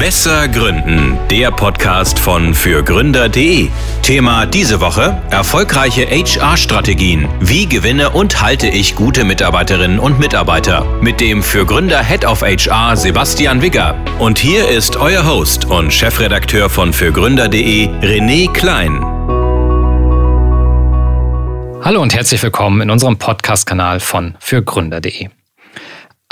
Besser Gründen, der Podcast von fürgründer.de. Thema diese Woche: erfolgreiche HR-Strategien. Wie gewinne und halte ich gute Mitarbeiterinnen und Mitarbeiter? Mit dem Fürgründer Head of HR Sebastian Wigger. Und hier ist euer Host und Chefredakteur von fürgründer.de René Klein. Hallo und herzlich willkommen in unserem Podcast-Kanal von fürgründer.de.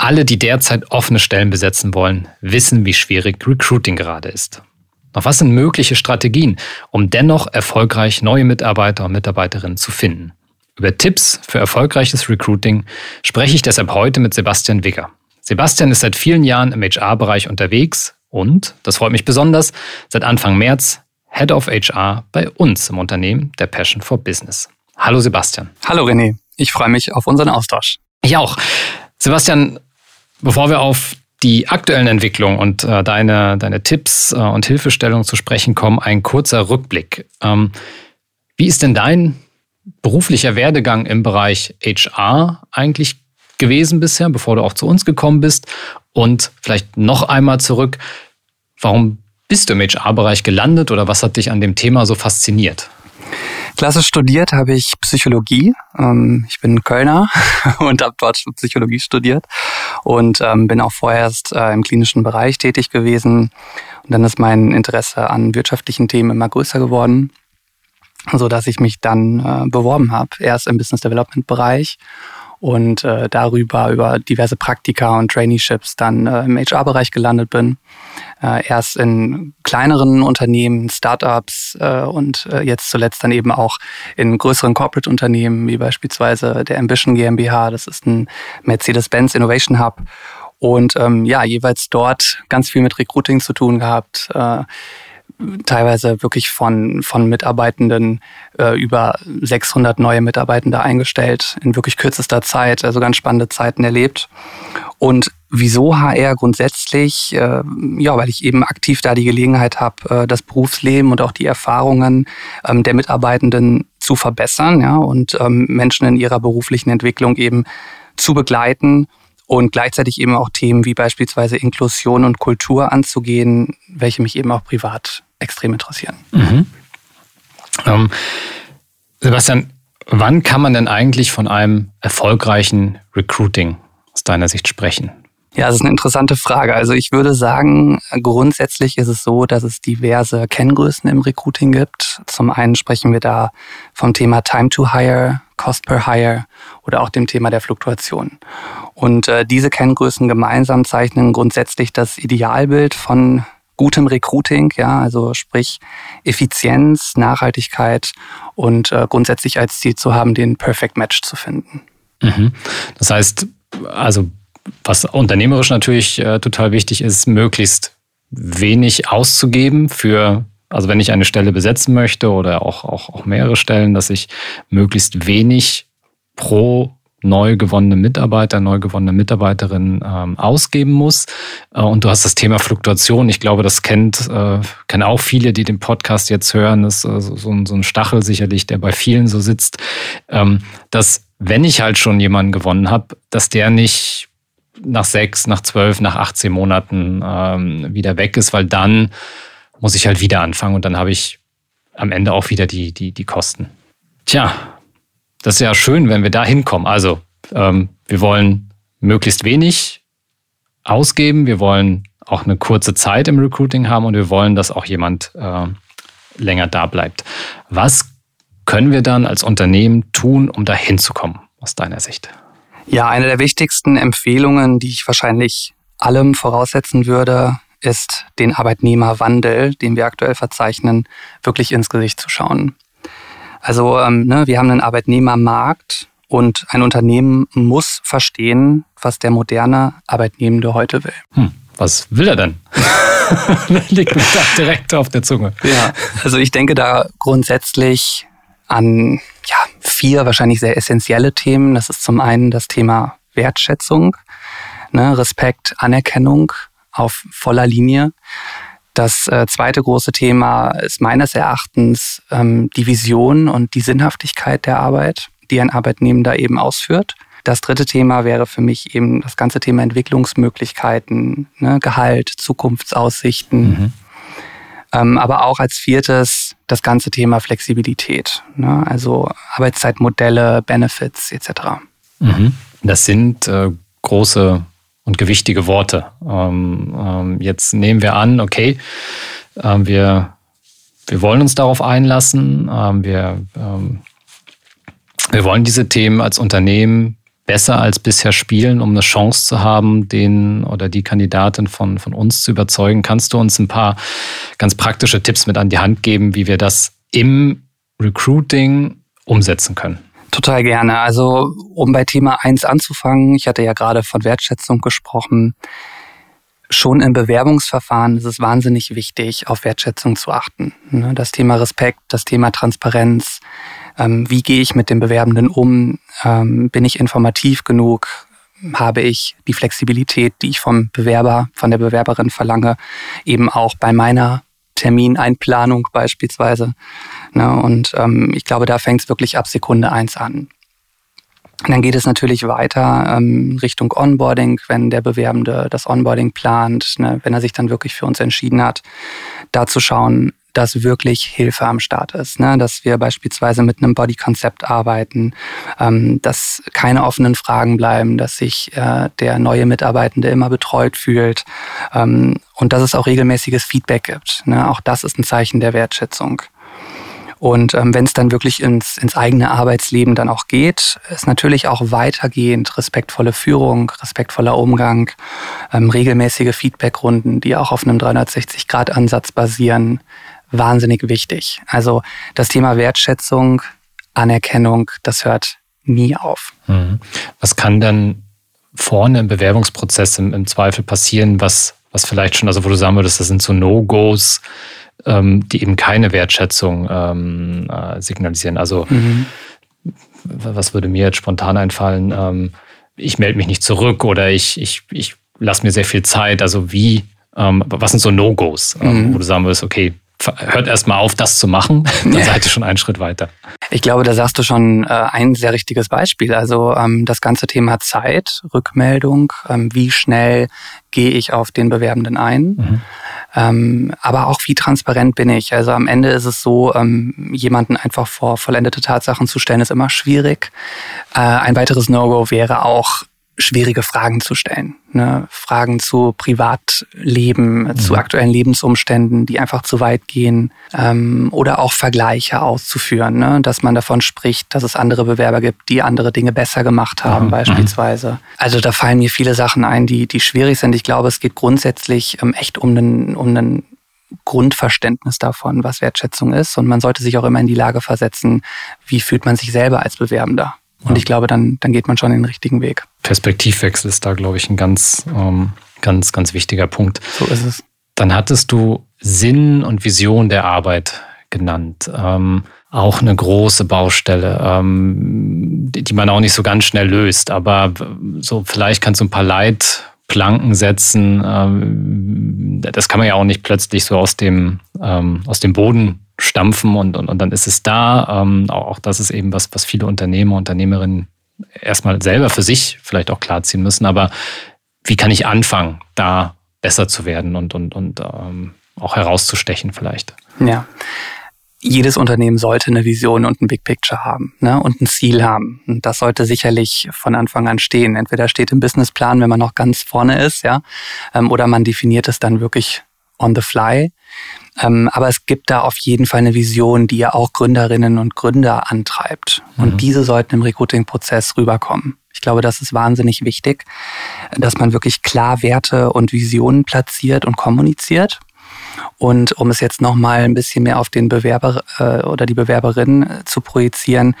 Alle, die derzeit offene Stellen besetzen wollen, wissen, wie schwierig Recruiting gerade ist. Doch was sind mögliche Strategien, um dennoch erfolgreich neue Mitarbeiter und Mitarbeiterinnen zu finden? Über Tipps für erfolgreiches Recruiting spreche ich deshalb heute mit Sebastian Wigger. Sebastian ist seit vielen Jahren im HR-Bereich unterwegs und, das freut mich besonders, seit Anfang März Head of HR bei uns im Unternehmen der Passion for Business. Hallo Sebastian. Hallo René, ich freue mich auf unseren Austausch. Ich auch. Sebastian, Bevor wir auf die aktuellen Entwicklungen und äh, deine, deine Tipps äh, und Hilfestellungen zu sprechen kommen, ein kurzer Rückblick. Ähm, wie ist denn dein beruflicher Werdegang im Bereich HR eigentlich gewesen bisher, bevor du auch zu uns gekommen bist? Und vielleicht noch einmal zurück, warum bist du im HR-Bereich gelandet oder was hat dich an dem Thema so fasziniert? Klassisch studiert habe ich Psychologie. Ähm, ich bin Kölner und habe dort Psychologie studiert und ähm, bin auch vorerst äh, im klinischen Bereich tätig gewesen. Und dann ist mein Interesse an wirtschaftlichen Themen immer größer geworden, so dass ich mich dann äh, beworben habe. Erst im Business Development Bereich und äh, darüber über diverse Praktika und Traineeships dann äh, im HR-Bereich gelandet bin. Äh, erst in kleineren Unternehmen, Startups äh, und äh, jetzt zuletzt dann eben auch in größeren Corporate-Unternehmen wie beispielsweise der Ambition GmbH. Das ist ein Mercedes-Benz Innovation Hub. Und ähm, ja, jeweils dort ganz viel mit Recruiting zu tun gehabt. Äh, teilweise wirklich von, von Mitarbeitenden äh, über 600 neue Mitarbeitende eingestellt in wirklich kürzester Zeit, also ganz spannende Zeiten erlebt. Und wieso HR grundsätzlich? Äh, ja, weil ich eben aktiv da die Gelegenheit habe, äh, das Berufsleben und auch die Erfahrungen ähm, der Mitarbeitenden zu verbessern ja, und ähm, Menschen in ihrer beruflichen Entwicklung eben zu begleiten und gleichzeitig eben auch Themen wie beispielsweise Inklusion und Kultur anzugehen, welche mich eben auch privat extrem interessieren. Mhm. Ähm, Sebastian, wann kann man denn eigentlich von einem erfolgreichen Recruiting aus deiner Sicht sprechen? Ja, das ist eine interessante Frage. Also ich würde sagen, grundsätzlich ist es so, dass es diverse Kenngrößen im Recruiting gibt. Zum einen sprechen wir da vom Thema Time to Hire, Cost per Hire oder auch dem Thema der Fluktuation. Und äh, diese Kenngrößen gemeinsam zeichnen grundsätzlich das Idealbild von gutem Recruiting, ja, also sprich Effizienz, Nachhaltigkeit und äh, grundsätzlich als Ziel zu haben, den Perfect Match zu finden. Mhm. Das heißt, also was unternehmerisch natürlich äh, total wichtig ist, möglichst wenig auszugeben für, also wenn ich eine Stelle besetzen möchte oder auch, auch, auch mehrere Stellen, dass ich möglichst wenig pro neu gewonnene Mitarbeiter, neu gewonnene Mitarbeiterin ähm, ausgeben muss. Äh, und du hast das Thema Fluktuation. Ich glaube, das kennt, äh, kennen auch viele, die den Podcast jetzt hören. Das ist äh, so, ein, so ein Stachel sicherlich, der bei vielen so sitzt, ähm, dass wenn ich halt schon jemanden gewonnen habe, dass der nicht nach sechs, nach zwölf, nach 18 Monaten ähm, wieder weg ist, weil dann muss ich halt wieder anfangen und dann habe ich am Ende auch wieder die, die, die Kosten. Tja, das ist ja schön, wenn wir da hinkommen. Also, ähm, wir wollen möglichst wenig ausgeben, wir wollen auch eine kurze Zeit im Recruiting haben und wir wollen, dass auch jemand äh, länger da bleibt. Was können wir dann als Unternehmen tun, um da hinzukommen, aus deiner Sicht? Ja, eine der wichtigsten Empfehlungen, die ich wahrscheinlich allem voraussetzen würde, ist, den Arbeitnehmerwandel, den wir aktuell verzeichnen, wirklich ins Gesicht zu schauen. Also ähm, ne, wir haben einen Arbeitnehmermarkt und ein Unternehmen muss verstehen, was der moderne Arbeitnehmende heute will. Hm, was will er denn? Liegt mir da direkt auf der Zunge. Ja, also ich denke da grundsätzlich an ja, vier wahrscheinlich sehr essentielle Themen. Das ist zum einen das Thema Wertschätzung, ne, Respekt, Anerkennung auf voller Linie. Das äh, zweite große Thema ist meines Erachtens ähm, die Vision und die Sinnhaftigkeit der Arbeit, die ein Arbeitnehmer da eben ausführt. Das dritte Thema wäre für mich eben das ganze Thema Entwicklungsmöglichkeiten, ne, Gehalt, Zukunftsaussichten. Mhm. Ähm, aber auch als viertes das ganze Thema Flexibilität, ne, also Arbeitszeitmodelle, Benefits etc. Mhm. Das sind äh, große und gewichtige Worte. Ähm, ähm, jetzt nehmen wir an, okay, äh, wir, wir wollen uns darauf einlassen, ähm, wir, ähm, wir wollen diese Themen als Unternehmen besser als bisher spielen, um eine Chance zu haben, den oder die Kandidatin von, von uns zu überzeugen. Kannst du uns ein paar ganz praktische Tipps mit an die Hand geben, wie wir das im Recruiting umsetzen können? Total gerne. Also um bei Thema eins anzufangen, ich hatte ja gerade von Wertschätzung gesprochen. Schon im Bewerbungsverfahren ist es wahnsinnig wichtig, auf Wertschätzung zu achten. Ne, das Thema Respekt, das Thema Transparenz. Ähm, wie gehe ich mit dem Bewerbenden um? Ähm, bin ich informativ genug? Habe ich die Flexibilität, die ich vom Bewerber, von der Bewerberin verlange, eben auch bei meiner Termineinplanung beispielsweise. Ne? Und ähm, ich glaube, da fängt es wirklich ab Sekunde eins an. Dann geht es natürlich weiter ähm, Richtung Onboarding, wenn der Bewerbende das Onboarding plant, ne, wenn er sich dann wirklich für uns entschieden hat, da zu schauen, dass wirklich Hilfe am Start ist. Ne? Dass wir beispielsweise mit einem Body-Konzept arbeiten, ähm, dass keine offenen Fragen bleiben, dass sich äh, der neue Mitarbeitende immer betreut fühlt ähm, und dass es auch regelmäßiges Feedback gibt. Ne? Auch das ist ein Zeichen der Wertschätzung. Und ähm, wenn es dann wirklich ins, ins eigene Arbeitsleben dann auch geht, ist natürlich auch weitergehend respektvolle Führung, respektvoller Umgang, ähm, regelmäßige Feedbackrunden, die auch auf einem 360-Grad-Ansatz basieren, wahnsinnig wichtig. Also das Thema Wertschätzung, Anerkennung, das hört nie auf. Mhm. Was kann denn vorne im Bewerbungsprozess im, im, Zweifel passieren, was, was vielleicht schon, also wo du sagen würdest, das sind so No-Gos, ähm, die eben keine Wertschätzung ähm, äh, signalisieren. Also mhm. was würde mir jetzt spontan einfallen? Ähm, ich melde mich nicht zurück oder ich, ich, ich lasse mir sehr viel Zeit. Also wie, ähm, was sind so No-Gos, ähm, mhm. wo du sagen würdest, okay, hört erstmal auf, das zu machen, dann seid ihr schon einen Schritt weiter. Ich glaube, da sagst du schon äh, ein sehr richtiges Beispiel. Also ähm, das ganze Thema Zeit, Rückmeldung, ähm, wie schnell gehe ich auf den Bewerbenden ein, mhm. ähm, aber auch wie transparent bin ich. Also am Ende ist es so, jemanden einfach vor vollendete Tatsachen zu stellen, ist immer schwierig. Äh, ein weiteres No-Go wäre auch schwierige Fragen zu stellen. Ne? Fragen zu Privatleben, mhm. zu aktuellen Lebensumständen, die einfach zu weit gehen. Ähm, oder auch Vergleiche auszuführen, ne? dass man davon spricht, dass es andere Bewerber gibt, die andere Dinge besser gemacht haben mhm. beispielsweise. Also da fallen mir viele Sachen ein, die, die schwierig sind. Ich glaube, es geht grundsätzlich ähm, echt um einen, um einen Grundverständnis davon, was Wertschätzung ist. Und man sollte sich auch immer in die Lage versetzen, wie fühlt man sich selber als Bewerbender. Und ja. ich glaube, dann, dann geht man schon den richtigen Weg. Perspektivwechsel ist da, glaube ich, ein ganz, ähm, ganz, ganz wichtiger Punkt. So ist es. Dann hattest du Sinn und Vision der Arbeit genannt. Ähm, auch eine große Baustelle, ähm, die, die man auch nicht so ganz schnell löst. Aber so vielleicht kannst du ein paar Leitplanken setzen. Ähm, das kann man ja auch nicht plötzlich so aus dem, ähm, aus dem Boden stampfen und, und, und dann ist es da. Ähm, auch das ist eben was, was viele Unternehmer, Unternehmerinnen erstmal selber für sich vielleicht auch klarziehen müssen. Aber wie kann ich anfangen, da besser zu werden und, und, und ähm, auch herauszustechen vielleicht? Ja. Jedes Unternehmen sollte eine Vision und ein Big Picture haben ne? und ein Ziel haben. Und das sollte sicherlich von Anfang an stehen. Entweder steht im Businessplan, wenn man noch ganz vorne ist, ja, ähm, oder man definiert es dann wirklich on the fly. Ähm, aber es gibt da auf jeden Fall eine Vision, die ja auch Gründerinnen und Gründer antreibt. Und mhm. diese sollten im Recruiting-Prozess rüberkommen. Ich glaube, das ist wahnsinnig wichtig, dass man wirklich klar Werte und Visionen platziert und kommuniziert. Und um es jetzt nochmal ein bisschen mehr auf den Bewerber äh, oder die Bewerberin zu projizieren,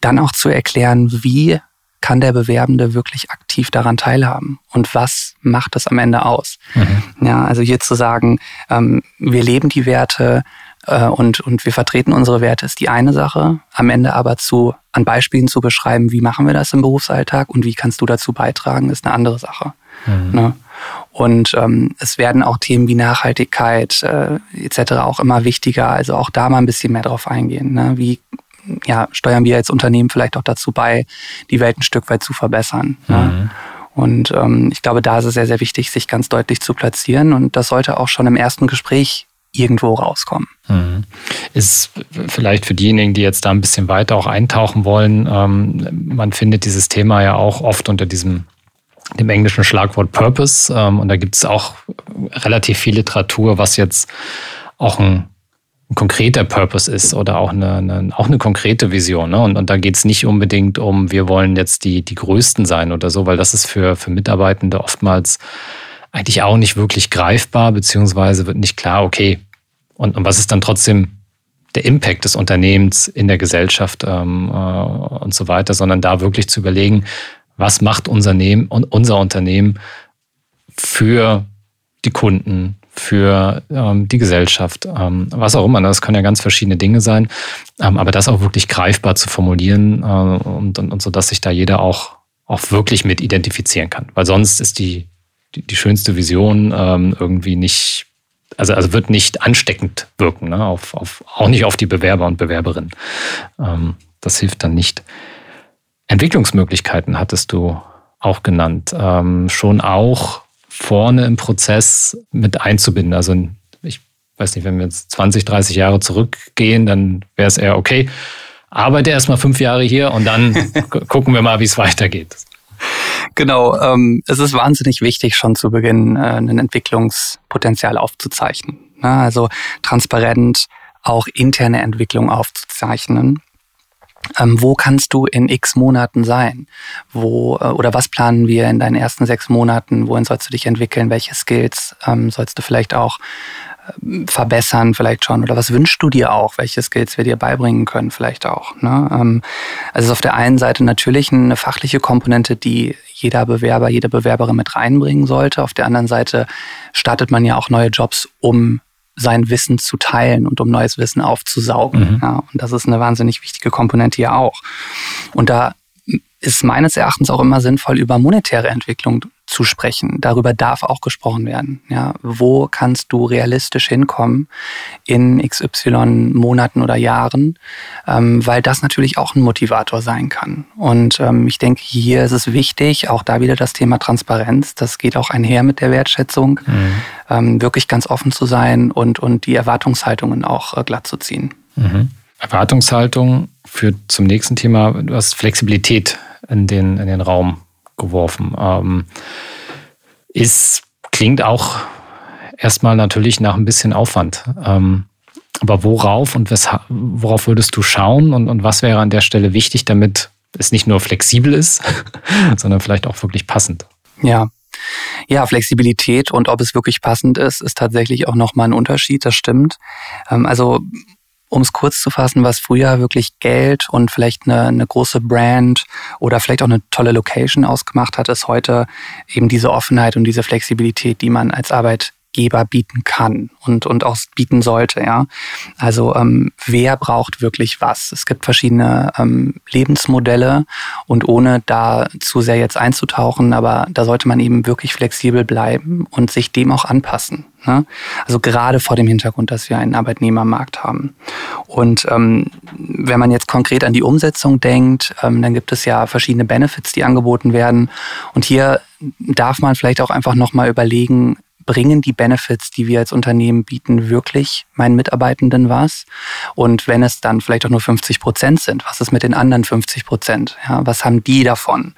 dann auch zu erklären, wie kann der Bewerbende wirklich aktiv daran teilhaben? Und was macht es am Ende aus? Mhm. Ja, also hier zu sagen, ähm, wir leben die Werte äh, und, und wir vertreten unsere Werte, ist die eine Sache. Am Ende aber zu, an Beispielen zu beschreiben, wie machen wir das im Berufsalltag und wie kannst du dazu beitragen, ist eine andere Sache. Mhm. Ne? Und ähm, es werden auch Themen wie Nachhaltigkeit äh, etc. auch immer wichtiger. Also auch da mal ein bisschen mehr drauf eingehen. Ne? Wie ja, steuern wir als Unternehmen vielleicht auch dazu bei, die Welt ein Stück weit zu verbessern. Mhm. Ja. Und ähm, ich glaube, da ist es sehr, sehr wichtig, sich ganz deutlich zu platzieren. Und das sollte auch schon im ersten Gespräch irgendwo rauskommen. Mhm. Ist vielleicht für diejenigen, die jetzt da ein bisschen weiter auch eintauchen wollen, ähm, man findet dieses Thema ja auch oft unter diesem dem englischen Schlagwort Purpose. Ähm, und da gibt es auch relativ viel Literatur, was jetzt auch ein, ein konkreter Purpose ist oder auch eine, eine auch eine konkrete Vision. Ne? Und, und da geht es nicht unbedingt um, wir wollen jetzt die, die Größten sein oder so, weil das ist für, für Mitarbeitende oftmals eigentlich auch nicht wirklich greifbar, beziehungsweise wird nicht klar, okay, und, und was ist dann trotzdem der Impact des Unternehmens in der Gesellschaft ähm, äh, und so weiter, sondern da wirklich zu überlegen, was macht unser, Nehmen, unser Unternehmen für die Kunden, für ähm, die Gesellschaft, ähm, was auch immer. Ne? Das können ja ganz verschiedene Dinge sein, ähm, aber das auch wirklich greifbar zu formulieren äh, und, und, und so, dass sich da jeder auch, auch wirklich mit identifizieren kann. Weil sonst ist die die, die schönste Vision ähm, irgendwie nicht, also, also wird nicht ansteckend wirken, ne? auf, auf, auch nicht auf die Bewerber und Bewerberinnen. Ähm, das hilft dann nicht. Entwicklungsmöglichkeiten hattest du auch genannt, ähm, schon auch vorne im Prozess mit einzubinden. Also ich weiß nicht, wenn wir jetzt 20, 30 Jahre zurückgehen, dann wäre es eher okay, arbeite erst mal fünf Jahre hier und dann gucken wir mal, wie es weitergeht. Genau, ähm, es ist wahnsinnig wichtig, schon zu Beginn äh, ein Entwicklungspotenzial aufzuzeichnen. Ne? Also transparent auch interne Entwicklung aufzuzeichnen. Ähm, wo kannst du in x Monaten sein? Wo äh, oder was planen wir in deinen ersten sechs Monaten? Wohin sollst du dich entwickeln? Welche Skills ähm, sollst du vielleicht auch verbessern vielleicht schon? Oder was wünschst du dir auch? Welche Skills wir dir beibringen können vielleicht auch? Ne? Ähm, also es ist auf der einen Seite natürlich eine fachliche Komponente, die jeder Bewerber, jede Bewerberin mit reinbringen sollte. Auf der anderen Seite startet man ja auch neue Jobs, um sein Wissen zu teilen und um neues Wissen aufzusaugen. Mhm. Ja, und das ist eine wahnsinnig wichtige Komponente hier auch. Und da ist meines Erachtens auch immer sinnvoll, über monetäre Entwicklung zu sprechen. Darüber darf auch gesprochen werden. Ja, wo kannst du realistisch hinkommen in XY Monaten oder Jahren? Ähm, weil das natürlich auch ein Motivator sein kann. Und ähm, ich denke, hier ist es wichtig, auch da wieder das Thema Transparenz. Das geht auch einher mit der Wertschätzung, mhm. ähm, wirklich ganz offen zu sein und, und die Erwartungshaltungen auch äh, glatt zu ziehen. Mhm. Erwartungshaltung führt zum nächsten Thema. Du hast Flexibilität in den, in den Raum geworfen. Ähm, ist, klingt auch erstmal natürlich nach ein bisschen Aufwand. Ähm, aber worauf und weshalb, worauf würdest du schauen und, und was wäre an der Stelle wichtig, damit es nicht nur flexibel ist, sondern vielleicht auch wirklich passend? Ja. Ja, Flexibilität und ob es wirklich passend ist, ist tatsächlich auch nochmal ein Unterschied, das stimmt. Ähm, also um es kurz zu fassen, was früher wirklich Geld und vielleicht eine, eine große Brand oder vielleicht auch eine tolle Location ausgemacht hat, ist heute eben diese Offenheit und diese Flexibilität, die man als Arbeit Geber bieten kann und, und auch bieten sollte. Ja? Also ähm, wer braucht wirklich was? Es gibt verschiedene ähm, Lebensmodelle und ohne da zu sehr jetzt einzutauchen, aber da sollte man eben wirklich flexibel bleiben und sich dem auch anpassen. Ne? Also gerade vor dem Hintergrund, dass wir einen Arbeitnehmermarkt haben. Und ähm, wenn man jetzt konkret an die Umsetzung denkt, ähm, dann gibt es ja verschiedene Benefits, die angeboten werden. Und hier darf man vielleicht auch einfach nochmal überlegen, bringen die Benefits, die wir als Unternehmen bieten, wirklich meinen Mitarbeitenden was? Und wenn es dann vielleicht auch nur 50 Prozent sind, was ist mit den anderen 50 Prozent? Ja, was haben die davon?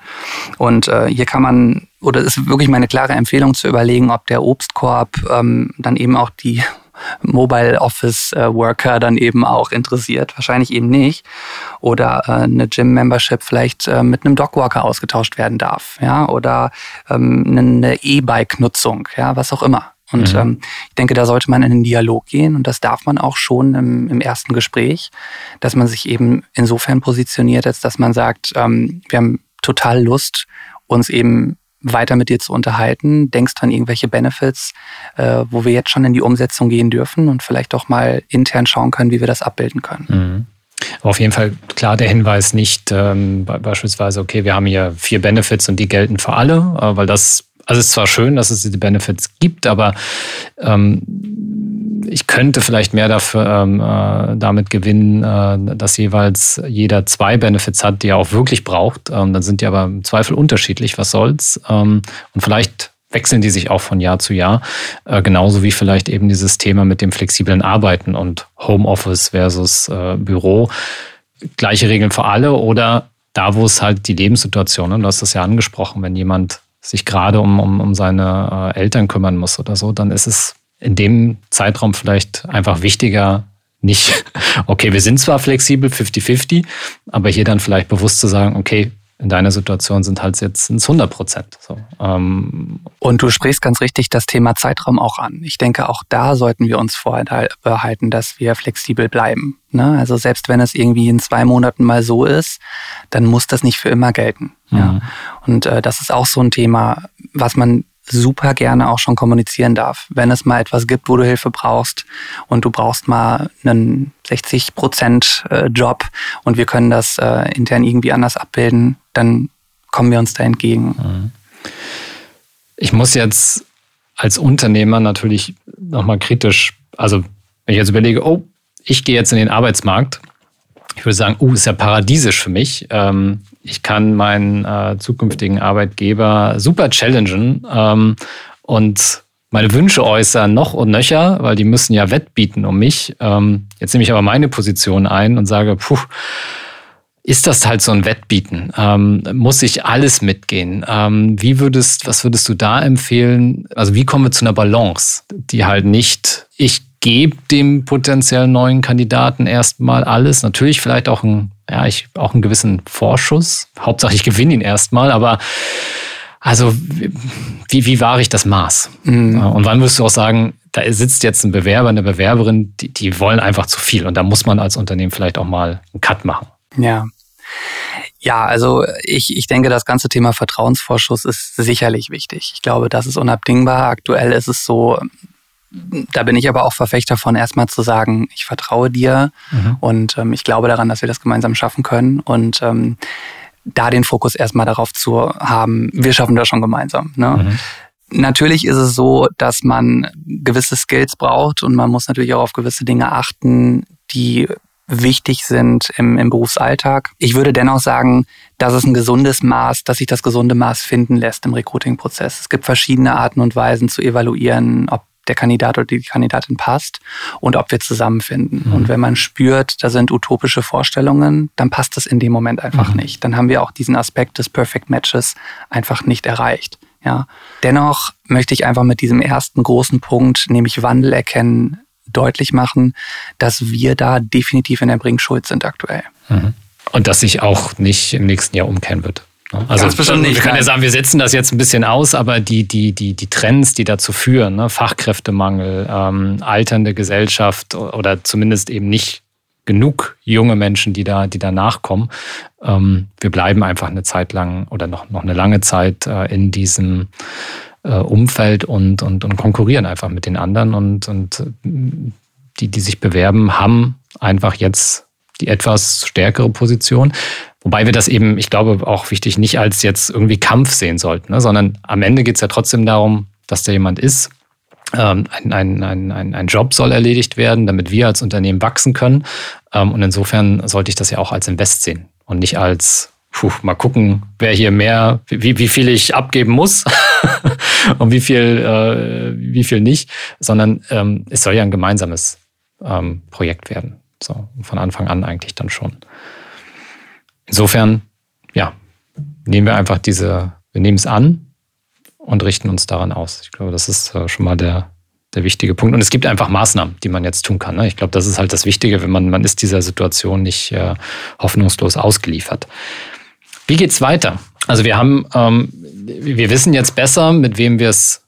Und äh, hier kann man, oder ist wirklich meine klare Empfehlung zu überlegen, ob der Obstkorb ähm, dann eben auch die Mobile Office äh, Worker dann eben auch interessiert. Wahrscheinlich eben nicht. Oder äh, eine Gym-Membership vielleicht äh, mit einem Dogwalker ausgetauscht werden darf. Ja? Oder ähm, eine E-Bike-Nutzung, ja, was auch immer. Und mhm. ähm, ich denke, da sollte man in den Dialog gehen und das darf man auch schon im, im ersten Gespräch, dass man sich eben insofern positioniert, als dass man sagt, ähm, wir haben total Lust, uns eben weiter mit dir zu unterhalten, denkst an irgendwelche Benefits, äh, wo wir jetzt schon in die Umsetzung gehen dürfen und vielleicht auch mal intern schauen können, wie wir das abbilden können. Mhm. Auf jeden Fall klar der Hinweis nicht ähm, beispielsweise, okay, wir haben hier vier Benefits und die gelten für alle, äh, weil das also es ist zwar schön, dass es diese Benefits gibt, aber ähm, ich könnte vielleicht mehr dafür ähm, äh, damit gewinnen, äh, dass jeweils jeder zwei Benefits hat, die er auch wirklich braucht. Ähm, dann sind die aber im Zweifel unterschiedlich, was soll's. Ähm, und vielleicht wechseln die sich auch von Jahr zu Jahr. Äh, genauso wie vielleicht eben dieses Thema mit dem flexiblen Arbeiten und Homeoffice versus äh, Büro. Gleiche Regeln für alle oder da, wo es halt die Lebenssituation, und du hast das ja angesprochen, wenn jemand sich gerade um, um, um seine äh, Eltern kümmern muss oder so, dann ist es in dem Zeitraum vielleicht einfach wichtiger, nicht, okay, wir sind zwar flexibel, 50-50, aber hier dann vielleicht bewusst zu sagen, okay, in deiner Situation sind halt jetzt 100 Prozent. So, ähm. Und du sprichst ganz richtig das Thema Zeitraum auch an. Ich denke, auch da sollten wir uns vorbehalten, dass wir flexibel bleiben. Ne? Also selbst wenn es irgendwie in zwei Monaten mal so ist, dann muss das nicht für immer gelten. Mhm. Ja? Und äh, das ist auch so ein Thema, was man super gerne auch schon kommunizieren darf. Wenn es mal etwas gibt, wo du Hilfe brauchst und du brauchst mal einen 60 Prozent äh, Job und wir können das äh, intern irgendwie anders abbilden, dann kommen wir uns da entgegen. Mhm. Ich muss jetzt als Unternehmer natürlich nochmal kritisch, also wenn ich jetzt überlege, oh, ich gehe jetzt in den Arbeitsmarkt, ich würde sagen, uh, ist ja paradiesisch für mich. Ähm, ich kann meinen äh, zukünftigen Arbeitgeber super challengen ähm, und meine Wünsche äußern noch und nöcher, weil die müssen ja wettbieten um mich. Ähm, jetzt nehme ich aber meine Position ein und sage, puh, ist das halt so ein Wettbieten? Ähm, muss ich alles mitgehen? Ähm, wie würdest, was würdest du da empfehlen? Also wie kommen wir zu einer Balance, die halt nicht, ich gebe dem potenziellen neuen Kandidaten erstmal alles, natürlich vielleicht auch ein ja, ich auch einen gewissen Vorschuss. Hauptsache, ich gewinne ihn erstmal, aber also wie, wie wahre ich das Maß? Mhm. Und wann wirst du auch sagen, da sitzt jetzt ein Bewerber, eine Bewerberin, die, die wollen einfach zu viel und da muss man als Unternehmen vielleicht auch mal einen Cut machen. Ja. Ja, also ich, ich denke, das ganze Thema Vertrauensvorschuss ist sicherlich wichtig. Ich glaube, das ist unabdingbar. Aktuell ist es so, da bin ich aber auch Verfechter von, erstmal zu sagen, ich vertraue dir mhm. und ähm, ich glaube daran, dass wir das gemeinsam schaffen können. Und ähm, da den Fokus erstmal darauf zu haben, wir schaffen das schon gemeinsam. Ne? Mhm. Natürlich ist es so, dass man gewisse Skills braucht und man muss natürlich auch auf gewisse Dinge achten, die wichtig sind im, im Berufsalltag. Ich würde dennoch sagen, dass es ein gesundes Maß, dass sich das gesunde Maß finden lässt im Recruiting-Prozess. Es gibt verschiedene Arten und Weisen zu evaluieren, ob der Kandidat oder die Kandidatin passt und ob wir zusammenfinden. Mhm. Und wenn man spürt, da sind utopische Vorstellungen, dann passt das in dem Moment einfach mhm. nicht. Dann haben wir auch diesen Aspekt des Perfect Matches einfach nicht erreicht. Ja. Dennoch möchte ich einfach mit diesem ersten großen Punkt, nämlich Wandel erkennen, deutlich machen, dass wir da definitiv in der Bringschuld sind aktuell. Mhm. Und dass sich auch nicht im nächsten Jahr umkehren wird. Also Ganz bestimmt nicht. Wir können ja sagen, wir setzen das jetzt ein bisschen aus, aber die, die, die, die Trends, die dazu führen, ne? Fachkräftemangel, ähm, alternde Gesellschaft oder zumindest eben nicht genug junge Menschen, die da, die da nachkommen. Ähm, wir bleiben einfach eine Zeit lang oder noch, noch eine lange Zeit äh, in diesem äh, Umfeld und, und, und konkurrieren einfach mit den anderen und, und äh, die, die sich bewerben, haben einfach jetzt die etwas stärkere Position. Wobei wir das eben, ich glaube, auch wichtig nicht als jetzt irgendwie Kampf sehen sollten, ne? sondern am Ende geht es ja trotzdem darum, dass da jemand ist. Ähm, ein, ein, ein, ein, Job soll erledigt werden, damit wir als Unternehmen wachsen können. Ähm, und insofern sollte ich das ja auch als Invest sehen und nicht als, puh, mal gucken, wer hier mehr, wie, wie viel ich abgeben muss und wie viel, äh, wie viel nicht, sondern ähm, es soll ja ein gemeinsames ähm, Projekt werden. So, von Anfang an eigentlich dann schon. Insofern, ja, nehmen wir einfach diese, wir nehmen es an und richten uns daran aus. Ich glaube, das ist äh, schon mal der, der wichtige Punkt. Und es gibt einfach Maßnahmen, die man jetzt tun kann. Ne? Ich glaube, das ist halt das Wichtige, wenn man, man ist dieser Situation nicht äh, hoffnungslos ausgeliefert. Wie geht's weiter? Also wir haben, ähm, wir wissen jetzt besser, mit wem wir es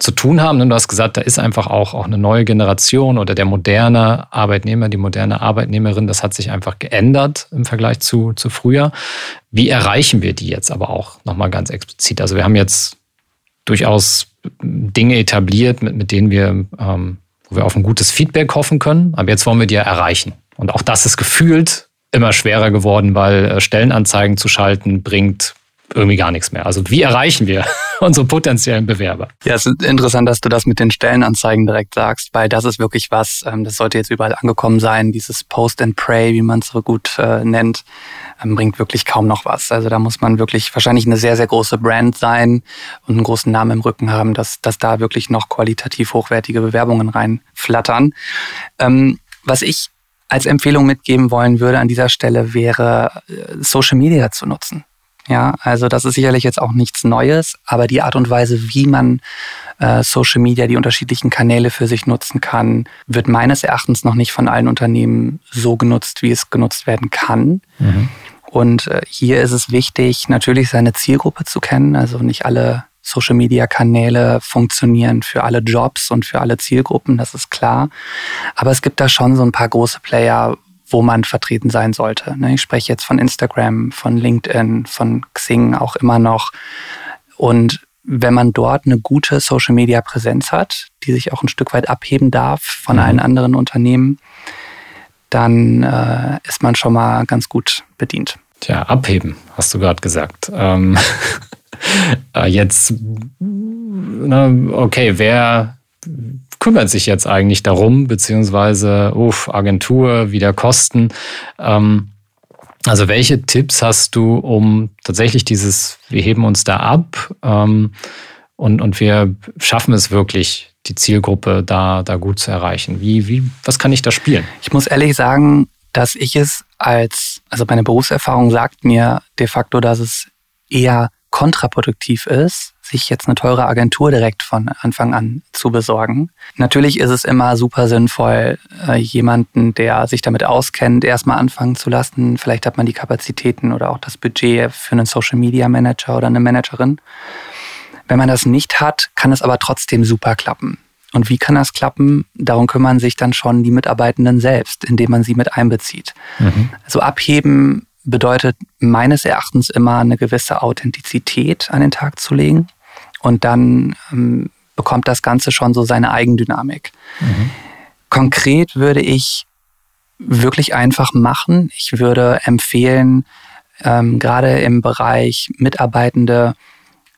zu tun haben. Du hast gesagt, da ist einfach auch, auch eine neue Generation oder der moderne Arbeitnehmer, die moderne Arbeitnehmerin, das hat sich einfach geändert im Vergleich zu, zu früher. Wie erreichen wir die jetzt aber auch nochmal ganz explizit? Also wir haben jetzt durchaus Dinge etabliert, mit, mit denen wir, ähm, wo wir auf ein gutes Feedback hoffen können. Aber jetzt wollen wir die ja erreichen. Und auch das ist gefühlt immer schwerer geworden, weil äh, Stellenanzeigen zu schalten bringt irgendwie gar nichts mehr. Also wie erreichen wir unsere potenziellen Bewerber? Ja, es ist interessant, dass du das mit den Stellenanzeigen direkt sagst, weil das ist wirklich was, ähm, das sollte jetzt überall angekommen sein, dieses Post and Pray, wie man es so gut äh, nennt, ähm, bringt wirklich kaum noch was. Also da muss man wirklich wahrscheinlich eine sehr, sehr große Brand sein und einen großen Namen im Rücken haben, dass, dass da wirklich noch qualitativ hochwertige Bewerbungen reinflattern. Ähm, was ich als Empfehlung mitgeben wollen würde an dieser Stelle wäre, äh, Social Media zu nutzen. Ja, also das ist sicherlich jetzt auch nichts Neues, aber die Art und Weise, wie man äh, Social Media, die unterschiedlichen Kanäle für sich nutzen kann, wird meines Erachtens noch nicht von allen Unternehmen so genutzt, wie es genutzt werden kann. Mhm. Und äh, hier ist es wichtig, natürlich seine Zielgruppe zu kennen. Also nicht alle Social Media Kanäle funktionieren für alle Jobs und für alle Zielgruppen, das ist klar. Aber es gibt da schon so ein paar große Player, wo man vertreten sein sollte. Ne? Ich spreche jetzt von Instagram, von LinkedIn, von Xing auch immer noch. Und wenn man dort eine gute Social-Media-Präsenz hat, die sich auch ein Stück weit abheben darf von mhm. allen anderen Unternehmen, dann äh, ist man schon mal ganz gut bedient. Tja, abheben, hast du gerade gesagt. Ähm, äh, jetzt, okay, wer kümmert sich jetzt eigentlich darum, beziehungsweise, uff, Agentur, wieder Kosten. Ähm, also welche Tipps hast du, um tatsächlich dieses, wir heben uns da ab ähm, und, und wir schaffen es wirklich, die Zielgruppe da, da gut zu erreichen? Wie, wie, was kann ich da spielen? Ich muss ehrlich sagen, dass ich es als, also meine Berufserfahrung sagt mir de facto, dass es eher kontraproduktiv ist, sich jetzt eine teure Agentur direkt von Anfang an zu besorgen. Natürlich ist es immer super sinnvoll, äh, jemanden, der sich damit auskennt, erstmal anfangen zu lassen. Vielleicht hat man die Kapazitäten oder auch das Budget für einen Social Media Manager oder eine Managerin. Wenn man das nicht hat, kann es aber trotzdem super klappen. Und wie kann das klappen? Darum kümmern sich dann schon die Mitarbeitenden selbst, indem man sie mit einbezieht. Mhm. Also abheben bedeutet meines Erachtens immer eine gewisse Authentizität an den Tag zu legen. Und dann ähm, bekommt das Ganze schon so seine Eigendynamik. Mhm. Konkret würde ich wirklich einfach machen. Ich würde empfehlen, ähm, gerade im Bereich Mitarbeitende